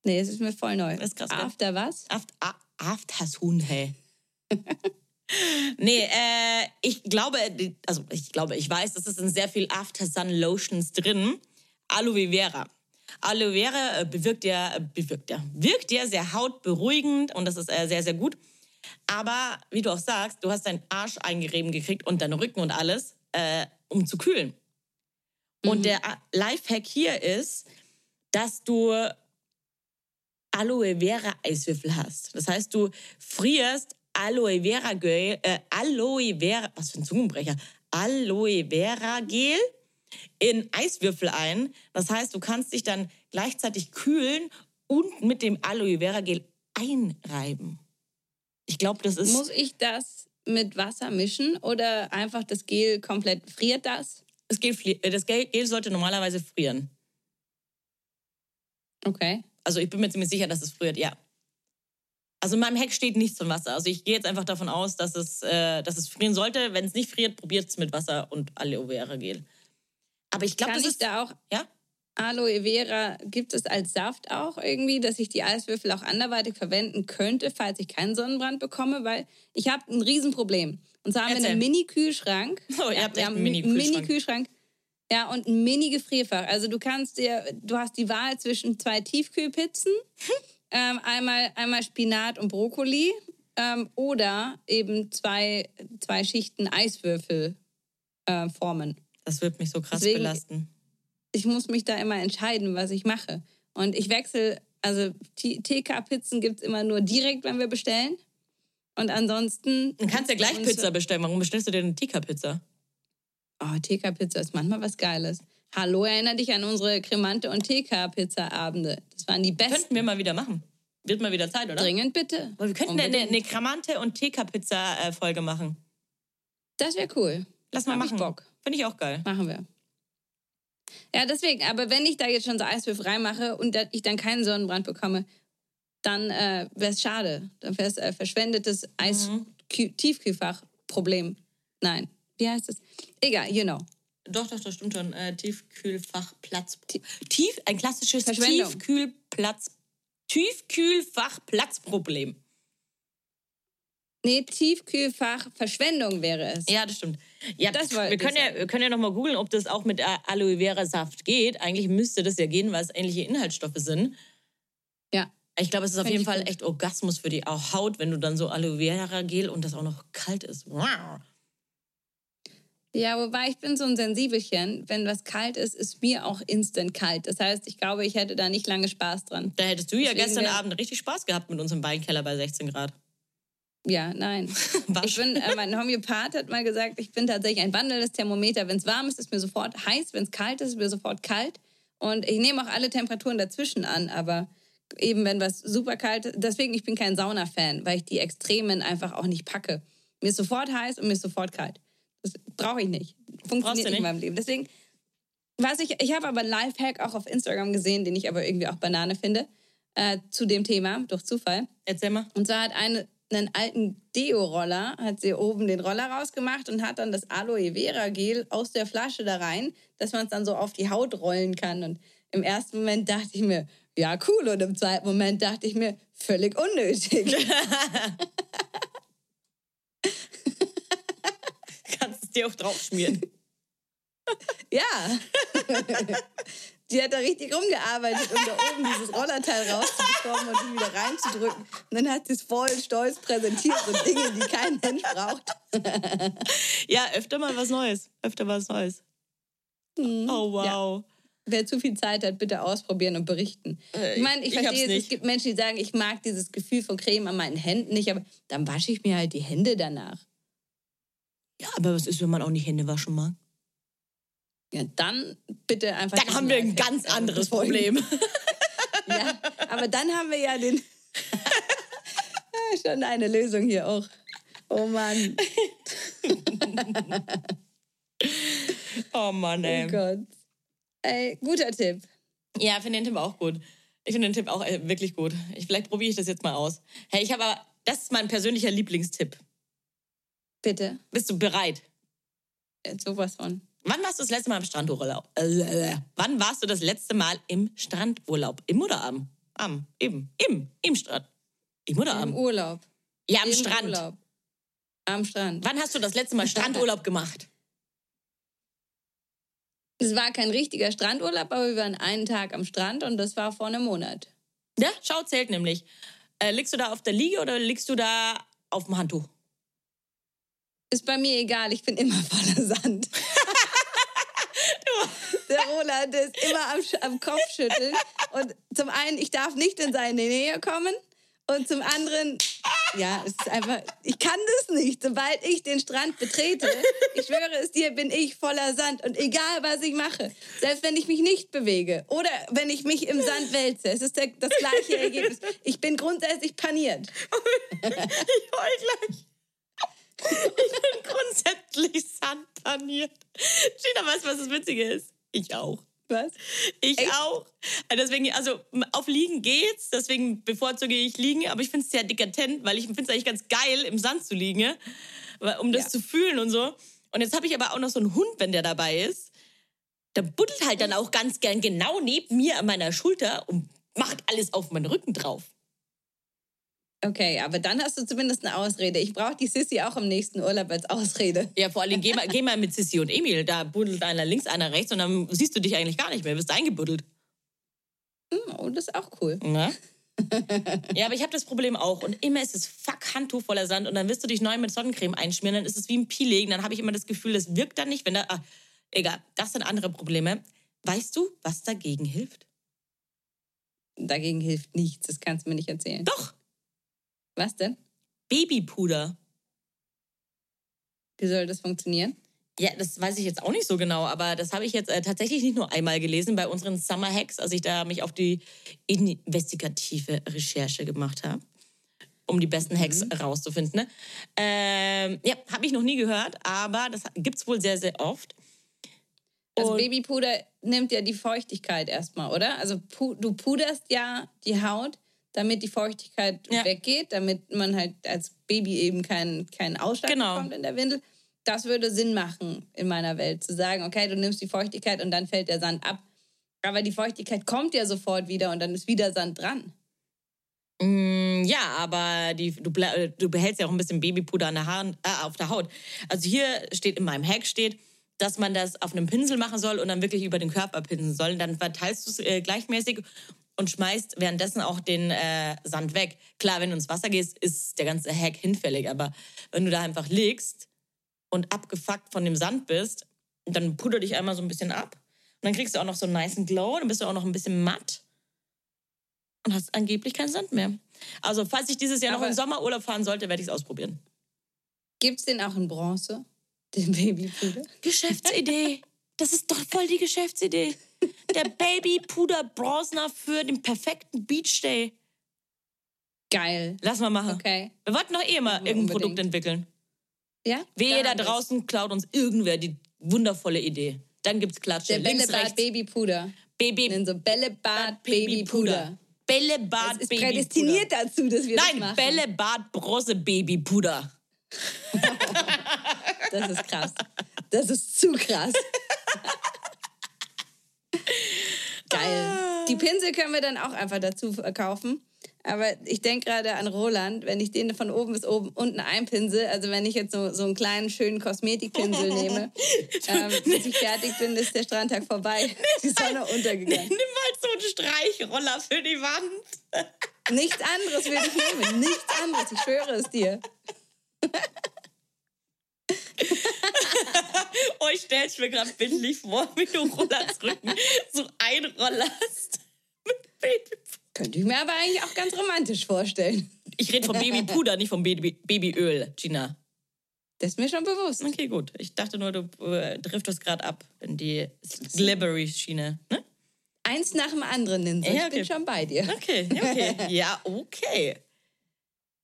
S4: Nee, es ist mir voll neu.
S5: Das ist krass?
S4: After was?
S5: After, After Sun, hey. nee, äh, ich glaube, also ich glaube, ich weiß, es sind sehr viel After Sun Lotions drin. Aloe Vera. Aloe Vera äh, bewirkt ja, äh, bewirkt ja, wirkt ja sehr hautberuhigend und das ist äh, sehr, sehr gut. Aber wie du auch sagst, du hast deinen Arsch eingerieben gekriegt und deinen Rücken und alles, äh, um zu kühlen. Und der Lifehack hier ist, dass du Aloe Vera Eiswürfel hast. Das heißt, du frierst Aloe Vera Gel, äh, Aloe Vera, was für ein Zungenbrecher, Aloe Vera Gel in Eiswürfel ein. Das heißt, du kannst dich dann gleichzeitig kühlen und mit dem Aloe Vera Gel einreiben. Ich glaube, das ist
S4: Muss ich das mit Wasser mischen oder einfach das Gel komplett friert das?
S5: das Gel, äh, das Gel, Gel sollte normalerweise frieren.
S4: Okay.
S5: Also ich bin mir ziemlich sicher, dass es friert, ja. Also in meinem Heck steht nichts von Wasser. Also ich gehe jetzt einfach davon aus, dass es, äh, dass es frieren sollte. Wenn es nicht friert, probiert es mit Wasser und Aloe Vera Gel. Aber ich glaube, das ist...
S4: da auch
S5: Ja?
S4: Aloe Vera, gibt es als Saft auch irgendwie, dass ich die Eiswürfel auch anderweitig verwenden könnte, falls ich keinen Sonnenbrand bekomme? Weil ich habe ein Riesenproblem. Und zwar haben wir
S5: Erzähl.
S4: einen Mini-Kühlschrank.
S5: Oh, ihr
S4: Ja,
S5: habt
S4: wir haben
S5: einen Mini-Kühlschrank.
S4: Mini-Kühlschrank. Ja, und ein Mini-Gefrierfach. Also du kannst dir, du hast die Wahl zwischen zwei Tiefkühlpizzen, ähm, einmal, einmal Spinat und Brokkoli ähm, oder eben zwei, zwei Schichten Eiswürfel äh, formen.
S5: Das wird mich so krass
S4: Deswegen-
S5: belasten.
S4: ich muss mich da immer entscheiden, was ich mache. Und ich wechsle, also TK-Pizzen gibt es immer nur direkt, wenn wir bestellen. Und ansonsten.
S5: Du kannst ja gleich Pizza bestellen. Warum bestellst du dir eine Tikka-Pizza?
S4: Oh, TK-Pizza ist manchmal was Geiles. Hallo, erinnere dich an unsere Cremante- und TK-Pizza-Abende. Das waren die besten.
S5: Könnten wir mal wieder machen. Wird mal wieder Zeit, oder?
S4: Dringend bitte.
S5: Aber wir könnten eine, eine Kramante- und Tikka-Pizza-Folge machen.
S4: Das wäre cool.
S5: Lass mal
S4: Hab ich
S5: machen.
S4: Bock.
S5: Finde ich auch geil.
S4: Machen wir. Ja, deswegen, aber wenn ich da jetzt schon so Eiswürfel reinmache und ich dann keinen Sonnenbrand bekomme, dann äh, wäre es schade. Dann wäre es äh, verschwendetes Eis
S5: Mhm.
S4: Kü- Tiefkühlfach-Problem. Nein, wie heißt es? Egal, you know.
S5: Doch, doch, das stimmt schon. Äh, Tiefkühlfachplatz. Tief, ein klassisches. Tiefkühlplatz. Tiefkühlfachplatzproblem.
S4: Nee, Tiefkühlfach-Verschwendung wäre es.
S5: Ja, das stimmt. Ja,
S4: Das
S5: wir können ja, wir können ja noch mal googeln, ob das auch mit äh, Aloe Vera Saft geht. Eigentlich müsste das ja gehen, weil es ähnliche Inhaltsstoffe sind.
S4: Ja.
S5: Ich glaube, es ist auf jeden Fall
S4: gut.
S5: echt Orgasmus für die Haut, wenn du dann so Aloe Vera Gel und das auch noch kalt ist. Wow.
S4: Ja, wobei ich bin so ein Sensibelchen. Wenn was kalt ist, ist mir auch instant kalt. Das heißt, ich glaube, ich hätte da nicht lange Spaß dran.
S5: Da hättest du ja
S4: Deswegen
S5: gestern Abend richtig Spaß gehabt mit uns im Weinkeller bei 16 Grad.
S4: Ja, nein. Ich bin, äh, mein Homöopath hat mal gesagt, ich bin tatsächlich ein wandelndes Thermometer. Wenn es warm ist, ist mir sofort heiß. Wenn es kalt ist, ist mir sofort kalt. Und ich nehme auch alle Temperaturen dazwischen an. Aber eben, wenn was super kalt ist, deswegen, ich bin kein Sauna-Fan, weil ich die Extremen einfach auch nicht packe. Mir ist sofort heiß und mir ist sofort kalt. Das brauche ich nicht. Funktioniert nicht in meinem Leben. Deswegen, was ich, ich habe aber einen Lifehack auch auf Instagram gesehen, den ich aber irgendwie auch Banane finde, äh, zu dem Thema, durch Zufall.
S5: Erzähl mal.
S4: Und zwar hat eine einen alten Deo-Roller, hat sie oben den Roller rausgemacht und hat dann das Aloe Vera Gel aus der Flasche da rein, dass man es dann so auf die Haut rollen kann. Und im ersten Moment dachte ich mir, ja cool. Und im zweiten Moment dachte ich mir, völlig unnötig.
S5: Kannst es dir auch drauf schmieren.
S4: ja. Die hat da richtig rumgearbeitet, um da oben dieses Rollerteil rauszubekommen und die wieder reinzudrücken. Und dann hat sie es voll stolz präsentiert, so Dinge, die kein Mensch braucht.
S5: Ja, öfter mal was Neues. Öfter was Neues. Oh, wow.
S4: Wer zu viel Zeit hat, bitte ausprobieren und berichten.
S5: Äh,
S4: ich meine, ich,
S5: ich
S4: verstehe, es, es gibt Menschen, die sagen, ich mag dieses Gefühl von Creme an meinen Händen nicht, aber dann wasche ich mir halt die Hände danach.
S5: Ja, aber was ist, wenn man auch nicht Hände waschen mag?
S4: Ja, dann bitte einfach.
S5: Dann haben wir ein ganz
S4: äh,
S5: anderes. Problem.
S4: Ja, aber dann haben wir ja den. Schon eine Lösung hier auch. Oh Mann,
S5: Oh Mann,
S4: oh
S5: ey.
S4: Gott. Ey, guter Tipp.
S5: Ja, finde den Tipp auch gut. Ich finde den Tipp auch äh, wirklich gut. Ich, vielleicht probiere ich das jetzt mal aus. Hey, ich habe aber, das ist mein persönlicher Lieblingstipp.
S4: Bitte.
S5: Bist du bereit?
S4: Jetzt sowas von.
S5: Wann warst du das letzte Mal im Strandurlaub? Äh, wann warst du das letzte Mal im Strandurlaub? Im oder am? Am, eben, im, im Strand. Im oder
S4: Im
S5: am?
S4: Urlaub.
S5: Ja, am
S4: Im
S5: Strand.
S4: Urlaub. Am Strand.
S5: Wann hast du das letzte Mal Strandurlaub gemacht?
S4: Es war kein richtiger Strandurlaub, aber wir waren einen Tag am Strand und das war vor einem Monat.
S5: Ja, schau, zählt nämlich. Äh, liegst du da auf der Liege oder liegst du da auf dem Handtuch?
S4: Ist bei mir egal, ich bin immer voller Sand. Der Roland, ist immer am, am Kopf schütteln. Und zum einen, ich darf nicht in seine Nähe kommen. Und zum anderen, ja, es ist einfach, ich kann das nicht. Sobald ich den Strand betrete, ich schwöre es dir, bin ich voller Sand. Und egal, was ich mache, selbst wenn ich mich nicht bewege oder wenn ich mich im Sand wälze, es ist der, das gleiche Ergebnis. Ich bin grundsätzlich paniert.
S5: Ich heul gleich. Ich bin grundsätzlich sandpaniert. Gina weiß, was das Witzige ist. Ich auch.
S4: Was?
S5: Ich
S4: Echt?
S5: auch. Deswegen, also auf Liegen geht's, deswegen bevorzuge ich Liegen, aber ich finde es sehr dekadent, weil ich finde es eigentlich ganz geil, im Sand zu liegen, um das
S4: Ja.
S5: zu fühlen und so. Und jetzt habe ich aber auch noch so einen Hund, wenn der dabei ist. Der buddelt halt dann auch ganz gern genau neben mir an meiner Schulter und macht alles auf meinen Rücken drauf.
S4: Okay, aber dann hast du zumindest eine Ausrede. Ich brauche die Sissy auch im nächsten Urlaub als Ausrede.
S5: Ja, vor allem geh mal, geh mal mit Sissi und Emil. Da buddelt einer links, einer rechts und dann siehst du dich eigentlich gar nicht mehr. Bist eingebuddelt.
S4: Hm, Oh, das ist auch cool.
S5: Ne? ja, aber ich habe das Problem auch. Und immer ist es fuck Handtuch voller Sand und dann wirst du dich neu mit Sonnencreme einschmieren. Dann ist es wie ein Peeling. Dann habe ich immer das Gefühl, das wirkt dann nicht, wenn da. Ah, egal, das sind andere Probleme. Weißt du, was dagegen hilft?
S4: Dagegen hilft nichts, das kannst du mir nicht erzählen.
S5: Doch,
S4: Was denn?
S5: Babypuder.
S4: Wie soll das funktionieren?
S5: Ja, das weiß ich jetzt auch nicht so genau, aber das habe ich jetzt äh, tatsächlich nicht nur einmal gelesen bei unseren Summer Hacks, als ich da mich auf die investigative Recherche gemacht habe, um die besten Hacks rauszufinden. Ne? Ähm, ja, habe ich noch nie gehört, aber das gibt's wohl sehr, sehr oft.
S4: Also
S5: Und-
S4: Babypuder nimmt ja die Feuchtigkeit erstmal, oder? Also du puderst ja die Haut, damit die Feuchtigkeit
S5: Ja.
S4: weggeht, damit man halt als Baby eben keinen keinen Ausschlag
S5: Genau.
S4: bekommt in der Windel. Das würde Sinn machen in meiner Welt, zu sagen, okay, du nimmst die Feuchtigkeit und dann fällt der Sand ab. Aber die Feuchtigkeit kommt ja sofort wieder und dann ist wieder Sand dran.
S5: Mm, Ja, aber die, du, du behältst ja auch ein bisschen Babypuder der Haaren, äh, auf der Haut. Also hier steht in meinem Hack steht, dass man das auf einem Pinsel machen soll und dann wirklich über den Körper pinseln soll. Und dann verteilst du es äh, gleichmäßig und schmeißt währenddessen auch den äh, Sand weg. Klar, wenn du ins Wasser gehst, ist der ganze Hack hinfällig. Aber wenn du da einfach liegst und abgefuckt von dem Sand bist, dann puder dich einmal so ein bisschen ab. Und dann kriegst du auch noch so einen niceen Glow, dann bist du auch noch ein bisschen matt und hast angeblich keinen Sand mehr. Also, falls ich dieses Jahr noch
S4: Aber-
S5: in Sommerurlaub fahren sollte, werde ich es ausprobieren.
S4: Gibt es den auch in Bronze, den Babypuder?
S5: Geschäftsidee. Das ist doch voll die Geschäftsidee. Der Babypuder Bronzener für den perfekten Beachday.
S4: Geil.
S5: Lass mal machen.
S4: Okay.
S5: Wir wollten noch eh mal irgendein Produkt
S4: unbedingt.
S5: entwickeln.
S4: Ja?
S5: Wehe, da draußen klaut uns irgendwer die wundervolle Idee. Dann gibt's Klatsche.
S4: Der
S5: Links,
S4: Bällebad. Babypuder.
S5: Baby.
S4: Nennen so Bällebad Babypuder.
S5: Bällebad
S4: Das ist prädestiniert dazu, dass wir das
S5: Nein,
S4: machen.
S5: Bällebad Bronze Babypuder.
S4: Das ist krass. Das ist zu krass. Geil. Die Pinsel können wir dann auch einfach dazu kaufen. Aber ich denke gerade an Roland, wenn ich den von oben bis oben unten einpinsel, also wenn ich jetzt so, so einen kleinen, schönen Kosmetikpinsel nehme, ähm, bis ich fertig bin, ist der Strandtag vorbei. Die Sonne untergegangen.
S5: Nimm mal so einen Streichroller für die Wand.
S4: Nichts anderes würde ich nehmen. Nichts anderes, ich schwöre es dir.
S5: Oh, ich stell's mir gerade bildlich vor, wie du Rollers Rücken so einrollerst.
S4: Könnte ich mir aber eigentlich auch ganz romantisch vorstellen.
S5: Ich rede vom Babypuder, nicht vom Baby Babyöl, Gina.
S4: Das ist mir schon bewusst.
S5: Okay, gut. Ich dachte nur, du äh, driftest gerade ab in die Glibbery-Schiene. Ne?
S4: Eins nach dem anderen, Ninse.
S5: Ja,
S4: Ich
S5: okay.
S4: bin schon bei dir.
S5: Okay, okay. Ja, okay.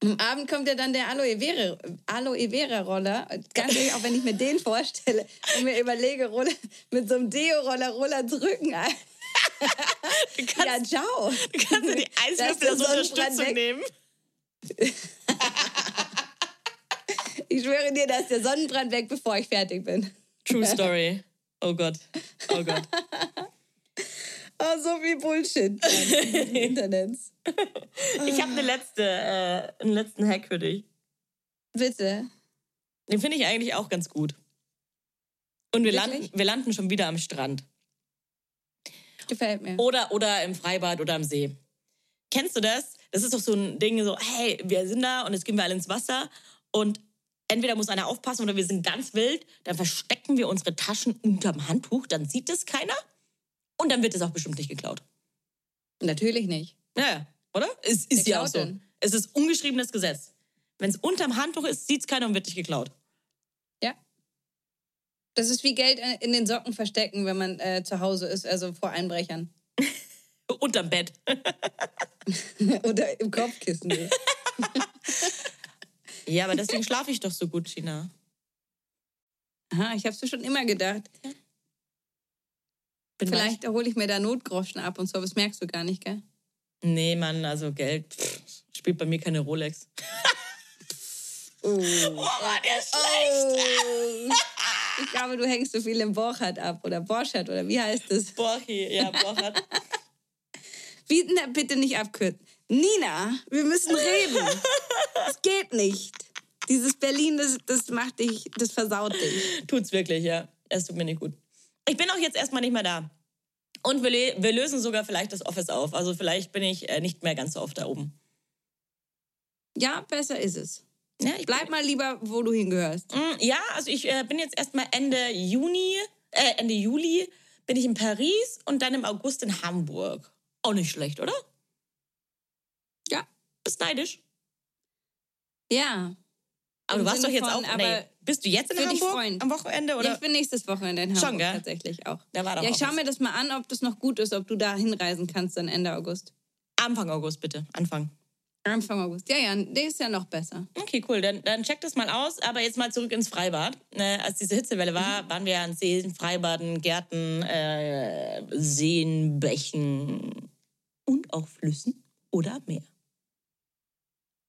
S4: Am Abend kommt ja dann der Aloe Vera, Aloe Vera Roller. Ganz ehrlich, auch wenn ich mir den vorstelle und mir überlege, Roller, mit so einem Deo-Roller Rolands Rücken ein.
S5: Du
S4: Ja,
S5: kannst,
S4: ciao.
S5: du kannst dir die Eiswürfel als Unterstützung nehmen.
S4: Ich schwöre dir, da ist der Sonnenbrand weg, bevor ich fertig bin.
S5: True Story. Oh Gott. Oh Gott.
S4: Oh, so viel Bullshit im Internet.
S5: Ich habe eine letzte, äh, einen letzten Hack für dich.
S4: Bitte.
S5: Den finde ich eigentlich auch ganz gut. Und wir
S4: Wirklich?
S5: landen, wir landen schon wieder am Strand.
S4: Gefällt mir.
S5: Oder, oder im Freibad oder am See. Kennst du das? Das ist doch so ein Ding, so, hey, wir sind da und jetzt gehen wir alle ins Wasser und entweder muss einer aufpassen oder wir sind ganz wild, dann verstecken wir unsere Taschen unterm Handtuch, dann sieht es keiner und dann wird es auch bestimmt nicht geklaut.
S4: Natürlich nicht.
S5: Ja, oder? Es ist ja auch so.
S4: denn?
S5: Es ist ungeschriebenes Gesetz. Wenn es unterm Handtuch ist, sieht es keiner und wird nicht geklaut.
S4: Ja. Das ist wie Geld in den Socken verstecken, wenn man äh, zu Hause ist, also vor Einbrechern.
S5: Unterm Bett.
S4: Oder im Kopfkissen.
S5: Ja, aber deswegen schlafe ich doch so gut, Gina.
S4: Aha, ich hab's mir schon immer gedacht.
S5: Bin
S4: Vielleicht hole ich mir da Notgroschen ab und so, aber das merkst du gar nicht, gell?
S5: Nee, Mann, also Geld pff, spielt bei mir keine Rolex.
S4: Oh.
S5: Oh, war der schlecht.
S4: Oh. Ich glaube, du hängst so viel im Borchardt ab oder Borchardt oder wie heißt es?
S5: Borchi, ja, Borchardt.
S4: Wie, na, bitte nicht abkürzen. Nina, wir müssen reden. Es geht nicht. Dieses Berlin, das, das macht dich, das versaut dich.
S5: Tut's wirklich, ja. Es tut mir nicht gut. Ich bin auch jetzt erstmal nicht mehr da. Und wir, wir lösen sogar vielleicht das Office auf. Also vielleicht bin ich äh, nicht mehr ganz so oft da oben.
S4: Ja, besser ist es.
S5: Ja, ich
S4: Bleib mal lieber, wo du hingehörst.
S5: Mm, Ja, also ich äh, bin jetzt erstmal Ende Juni, äh, Ende Juli bin ich in Paris und dann im August in Hamburg. Auch nicht schlecht, oder?
S4: Ja.
S5: Bist neidisch.
S4: Ja.
S5: Aber
S4: Im
S5: du warst doch
S4: Sinne
S5: jetzt
S4: von,
S5: auch. Nee, bist du jetzt in
S4: dich
S5: Hamburg
S4: freuen.
S5: am Wochenende
S4: ja.
S5: oder?
S4: Ich bin nächstes Wochenende in Hamburg
S5: Schon, gell?
S4: tatsächlich auch.
S5: Da war doch
S4: ja, ich schaue
S5: was.
S4: mir das mal an, ob das noch gut ist, ob du da hinreisen kannst dann Ende August.
S5: Anfang August bitte. Anfang.
S4: Anfang August. Ja, ja, der ist ja noch besser.
S5: Okay, cool. Dann, dann check das mal aus. Aber jetzt mal zurück ins Freibad. Äh, als diese Hitzewelle war, waren wir an Seen, Freibaden, Gärten, äh, Seen, Bächen und auch Flüssen oder Meer.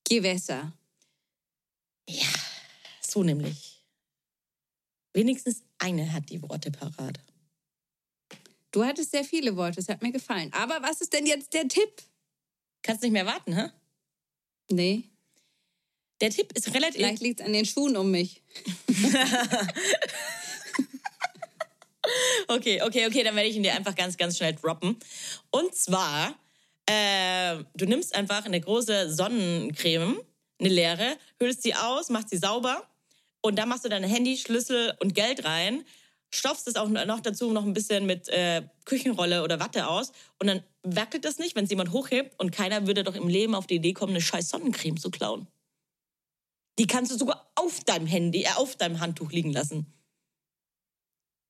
S4: Gewässer.
S5: Ja, so nämlich. Wenigstens eine hat die Worte parat.
S4: Du hattest sehr viele Worte, es hat mir gefallen. Aber was ist denn jetzt der Tipp?
S5: Kannst nicht mehr warten, hä?
S4: Nee,
S5: Der Tipp ist relativ.
S4: vielleicht liegt es an den Schuhen um mich.
S5: Okay, okay, okay, dann werde ich ihn dir einfach ganz, ganz schnell droppen. Und zwar, äh, du nimmst einfach eine große Sonnencreme, eine leere, hüllst sie aus, machst sie sauber und dann machst du deine Handy, Schlüssel und Geld rein, stopfst es auch noch dazu noch ein bisschen mit äh, Küchenrolle oder Watte aus und dann wackelt das nicht, wenn es jemand hochhebt und keiner würde doch im Leben auf die Idee kommen, eine scheiß Sonnencreme zu klauen. Die kannst du sogar auf deinem Handy, äh, auf deinem Handtuch liegen lassen.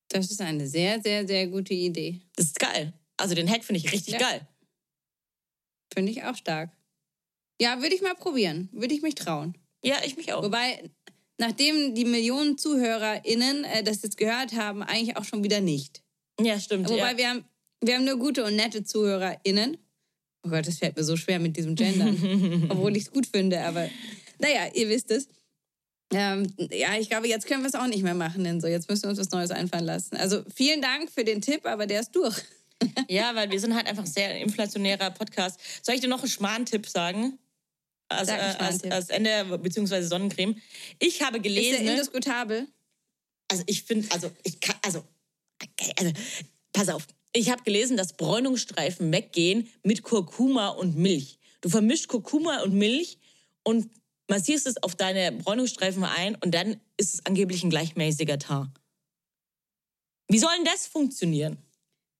S4: Das ist eine sehr, sehr, sehr gute Idee.
S5: Das ist geil. Also den Hack finde ich richtig
S4: Ja.
S5: geil.
S4: Finde ich auch stark. Ja, würde ich mal probieren. Würde ich mich trauen.
S5: Ja, ich mich auch.
S4: Wobei, nachdem die Millionen ZuhörerInnen äh, das jetzt gehört haben, eigentlich auch schon wieder nicht.
S5: Ja, stimmt.
S4: Wobei
S5: ja.
S4: wir, haben, wir haben nur gute und nette ZuhörerInnen. Oh Gott, das fällt mir so schwer mit diesem Gendern. Obwohl ich es gut finde, aber naja, ihr wisst es. Ähm, ja, ich glaube, jetzt können wir es auch nicht mehr machen, denn so, jetzt müssen wir uns was Neues einfallen lassen. Also vielen Dank für den Tipp, aber der ist durch.
S5: Ja, weil wir sind halt einfach ein sehr inflationärer Podcast. Soll ich dir noch einen Schmarrn-Tipp sagen? Als, äh, als, als Ende, beziehungsweise Sonnencreme. Ich habe
S4: Ist
S5: gelesen.
S4: der indiskutabel?
S5: also ich finde, also ich kann, also, also pass auf. Ich habe gelesen, dass Bräunungsstreifen weggehen mit Kurkuma und Milch. Du vermischst Kurkuma und Milch und massierst es auf deine Bräunungsstreifen ein und dann ist es angeblich ein gleichmäßiger Tar. Wie soll denn das funktionieren?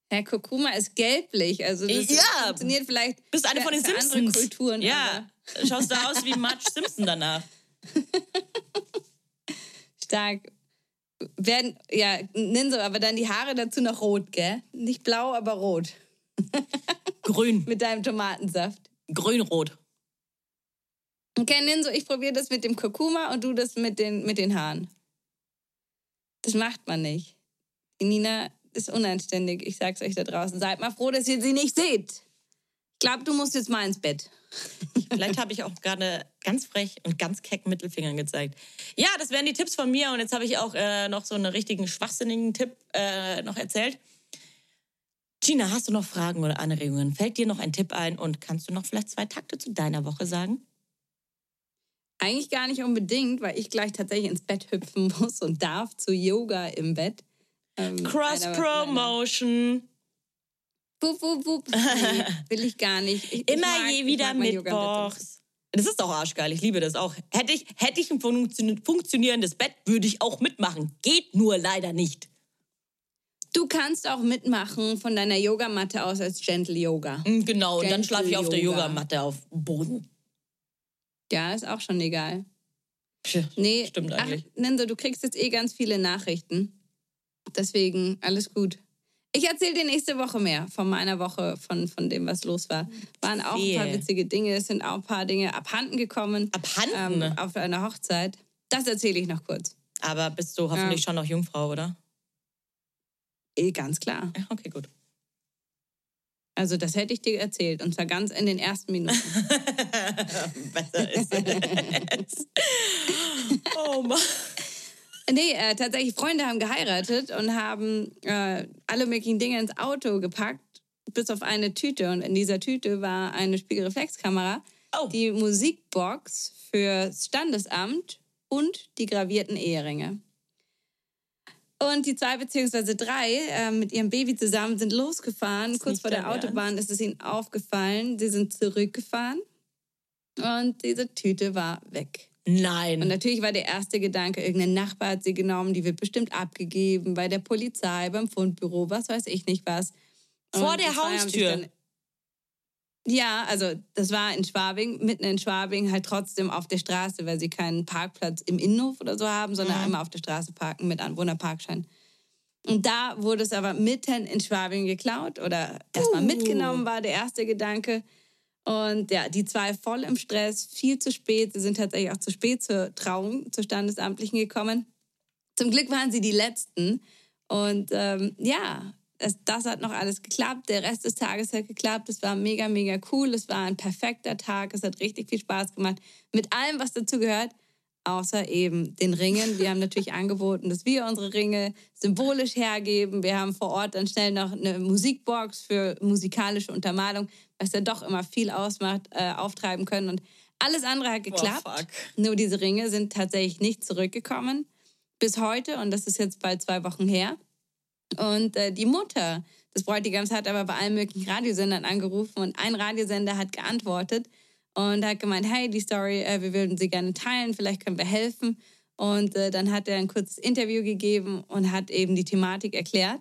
S4: Herr Kurkuma ist gelblich, also das
S5: Ja.
S4: funktioniert vielleicht
S5: Bist eine von den Simpsons.
S4: andere Kulturen.
S5: Ja, schaust du aus wie Marge Simpson danach.
S4: aber Stark. Werden, ja, nennen so, aber dann die Haare dazu noch rot, gell? Nicht blau, aber rot.
S5: Grün,
S4: Mit deinem Tomatensaft.
S5: grün-rot.
S4: Okay, Ninso, ich probiere das mit dem Kurkuma und du das mit den, mit den Haaren. Das macht man nicht. Die Nina ist unanständig. Ich sag's euch da draußen. Seid mal froh, dass ihr sie nicht seht. Ich glaube, du musst jetzt mal ins Bett.
S5: Vielleicht habe ich auch gerade ganz frech und ganz keck Mittelfingern gezeigt. Ja, das wären die Tipps von mir und jetzt habe ich auch äh, noch so einen richtigen schwachsinnigen Tipp äh, noch erzählt. Gina, hast du noch Fragen oder Anregungen? Fällt dir noch ein Tipp ein und kannst du noch vielleicht zwei Takte zu deiner Woche sagen?
S4: Eigentlich gar nicht unbedingt, weil ich gleich tatsächlich ins Bett hüpfen muss und darf zu Yoga im Bett. Ähm,
S5: Cross-Promotion.
S4: Wupp, wupp, wupp. Nee, will ich gar nicht. Ich, ich
S5: Immer
S4: mag-
S5: je
S4: ich
S5: wieder
S4: mag Bett so.
S5: Mittwochs. Das ist doch arschgeil. Ich liebe das auch. Hätte ich, hätte ich ein funktio- funktionierendes Bett, würde ich auch mitmachen. Geht nur leider nicht.
S4: Du kannst auch mitmachen von deiner Yogamatte aus als Gentle Yoga.
S5: Mm, Genau, und dann schlafe ich auf der
S4: Yoga.
S5: Yogamatte auf dem Boden.
S4: Ja, ist auch schon egal. Nee,
S5: Stimmt eigentlich.
S4: Ach, Ninso, du kriegst jetzt eh ganz viele Nachrichten. Deswegen alles gut. Ich erzähle dir nächste Woche mehr von meiner Woche, von, von dem, was los war. Waren auch ein paar witzige Dinge, es sind auch ein paar Dinge abhanden gekommen.
S5: Abhanden?
S4: Ähm, auf einer Hochzeit. Das erzähle ich noch kurz.
S5: Aber bist du hoffentlich schon noch Jungfrau, oder?
S4: Eh, ganz klar.
S5: Ja, okay, gut.
S4: Also das hätte ich dir erzählt. Und zwar ganz in den ersten Minuten.
S5: Besser ist es. oh Mann.
S4: Nee, äh, tatsächlich, Freunde haben geheiratet und haben äh, alle möglichen Dinge ins Auto gepackt, bis auf eine Tüte. Und in dieser Tüte war eine Spiegelreflexkamera,
S5: Oh.
S4: die Musikbox fürs Standesamt und die gravierten Eheringe. Und die zwei beziehungsweise drei äh, mit ihrem Baby zusammen sind losgefahren. Kurz vor der Autobahn ist es ihnen aufgefallen. Sie sind zurückgefahren und diese Tüte war weg. Und
S5: Nein.
S4: natürlich war der erste Gedanke, irgendein Nachbar hat sie genommen, die wird bestimmt abgegeben bei der Polizei, beim Fundbüro, was weiß ich nicht was.
S5: Vor
S4: Und
S5: der
S4: haben sich
S5: Haustür?
S4: dann- Ja, also das war in Schwabing, mitten in Schwabing, halt trotzdem auf der Straße, weil sie keinen Parkplatz im Innenhof oder so haben, sondern einmal auf der Straße parken mit Anwohnerparkschein. Und da wurde es aber mitten in Schwabing geklaut oder erstmal
S5: Uh.
S4: mitgenommen, war der erste Gedanke. Und ja, die zwei voll im Stress, viel zu spät. Sie sind tatsächlich auch zu spät zur Trauung, zur Standesamtlichen gekommen. Zum Glück waren sie die Letzten. Und ähm, ja, das, das hat noch alles geklappt. Der Rest des Tages hat geklappt. Es war mega, mega cool. Es war ein perfekter Tag. Es hat richtig viel Spaß gemacht. Mit allem, was dazu gehört. Außer eben den Ringen. Wir haben natürlich angeboten, dass wir unsere Ringe symbolisch hergeben. Wir haben vor Ort dann schnell noch eine Musikbox für musikalische Untermalung, was ja doch immer viel ausmacht, äh, auftreiben können. Und alles andere hat geklappt.
S5: fuck.
S4: Nur diese Ringe sind tatsächlich nicht zurückgekommen. Bis heute. Und das ist jetzt bald zwei Wochen her. Und äh, die Mutter des Bräutigams hat aber bei allen möglichen Radiosendern angerufen und ein Radiosender hat geantwortet und hat gemeint, hey, die Story, äh, wir würden sie gerne teilen, vielleicht können wir helfen. Und äh, dann hat er ein kurzes Interview gegeben und hat eben die Thematik erklärt.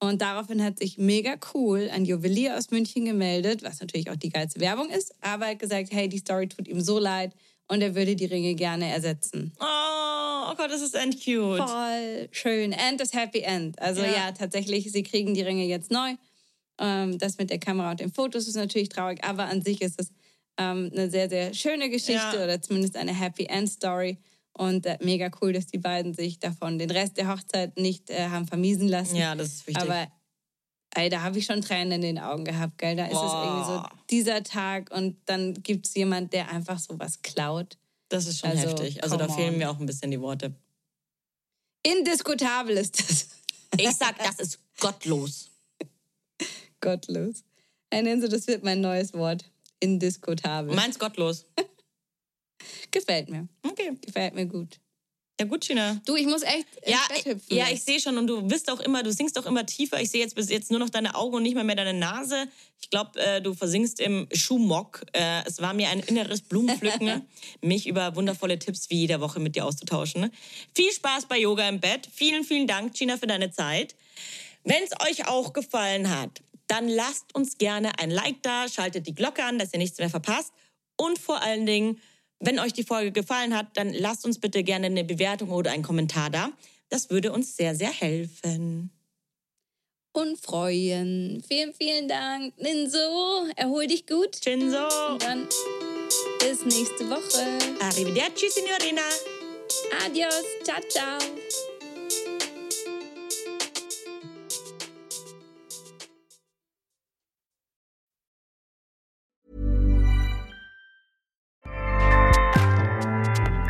S4: Und daraufhin hat sich mega cool ein Juwelier aus München gemeldet, was natürlich auch die geilste Werbung ist, aber hat gesagt, hey, die Story tut ihm so leid und er würde die Ringe gerne ersetzen.
S5: Oh, oh Gott, das ist end cute.
S4: Voll schön. And das Happy End. Also ja.
S5: Ja.
S4: tatsächlich, sie kriegen die Ringe jetzt neu. Ähm, das mit der Kamera und den Fotos ist natürlich traurig, aber an sich ist es ähm, eine sehr, sehr schöne Geschichte
S5: Ja.
S4: oder zumindest eine Happy End Story. Und äh, mega cool, dass die beiden sich davon den Rest der Hochzeit nicht äh, haben vermiesen lassen.
S5: Ja, das ist wichtig.
S4: Aber ey, da habe ich schon Tränen in den Augen gehabt, gell? Da ist es irgendwie so
S5: Boah.
S4: dieser Tag und dann gibt es jemand, der einfach sowas klaut.
S5: das ist schon
S4: also,
S5: heftig. Also da fehlen
S4: on.
S5: mir auch ein bisschen die Worte.
S4: Indiskutabel ist das.
S5: Ich sag, das ist gottlos.
S4: Gottlos. Ein Enzo, das wird mein neues Wort. Indiskutabel.
S5: Meins gottlos.
S4: Gefällt mir.
S5: Okay.
S4: Gefällt mir gut.
S5: Ja, gut, Gina.
S4: Du, ich muss echt
S5: Ja, ja, ich sehe schon und du bist auch immer, du singst auch immer tiefer. Ich sehe jetzt bis jetzt nur noch deine Augen und nicht mal mehr deine Nase. Ich glaube, äh, du versinkst im Schuhmock. Äh, es war mir ein inneres Blumenpflücken, mich über wundervolle Tipps wie jede Woche mit dir auszutauschen. Viel Spaß bei Yoga im Bett. Vielen, vielen Dank, Gina, für deine Zeit. Wenn es euch auch gefallen hat, dann lasst uns gerne ein Like da, schaltet die Glocke an, dass ihr nichts mehr verpasst. Und vor allen Dingen, wenn euch die Folge gefallen hat, dann lasst uns bitte gerne eine Bewertung oder einen Kommentar da. Das würde uns sehr, sehr helfen.
S4: Und freuen. Vielen, vielen Dank. Ninso, erhol dich gut.
S5: Shinzo.
S4: Und dann bis nächste Woche.
S5: Arrivederci, Signorina.
S4: Adios. Ciao, ciao.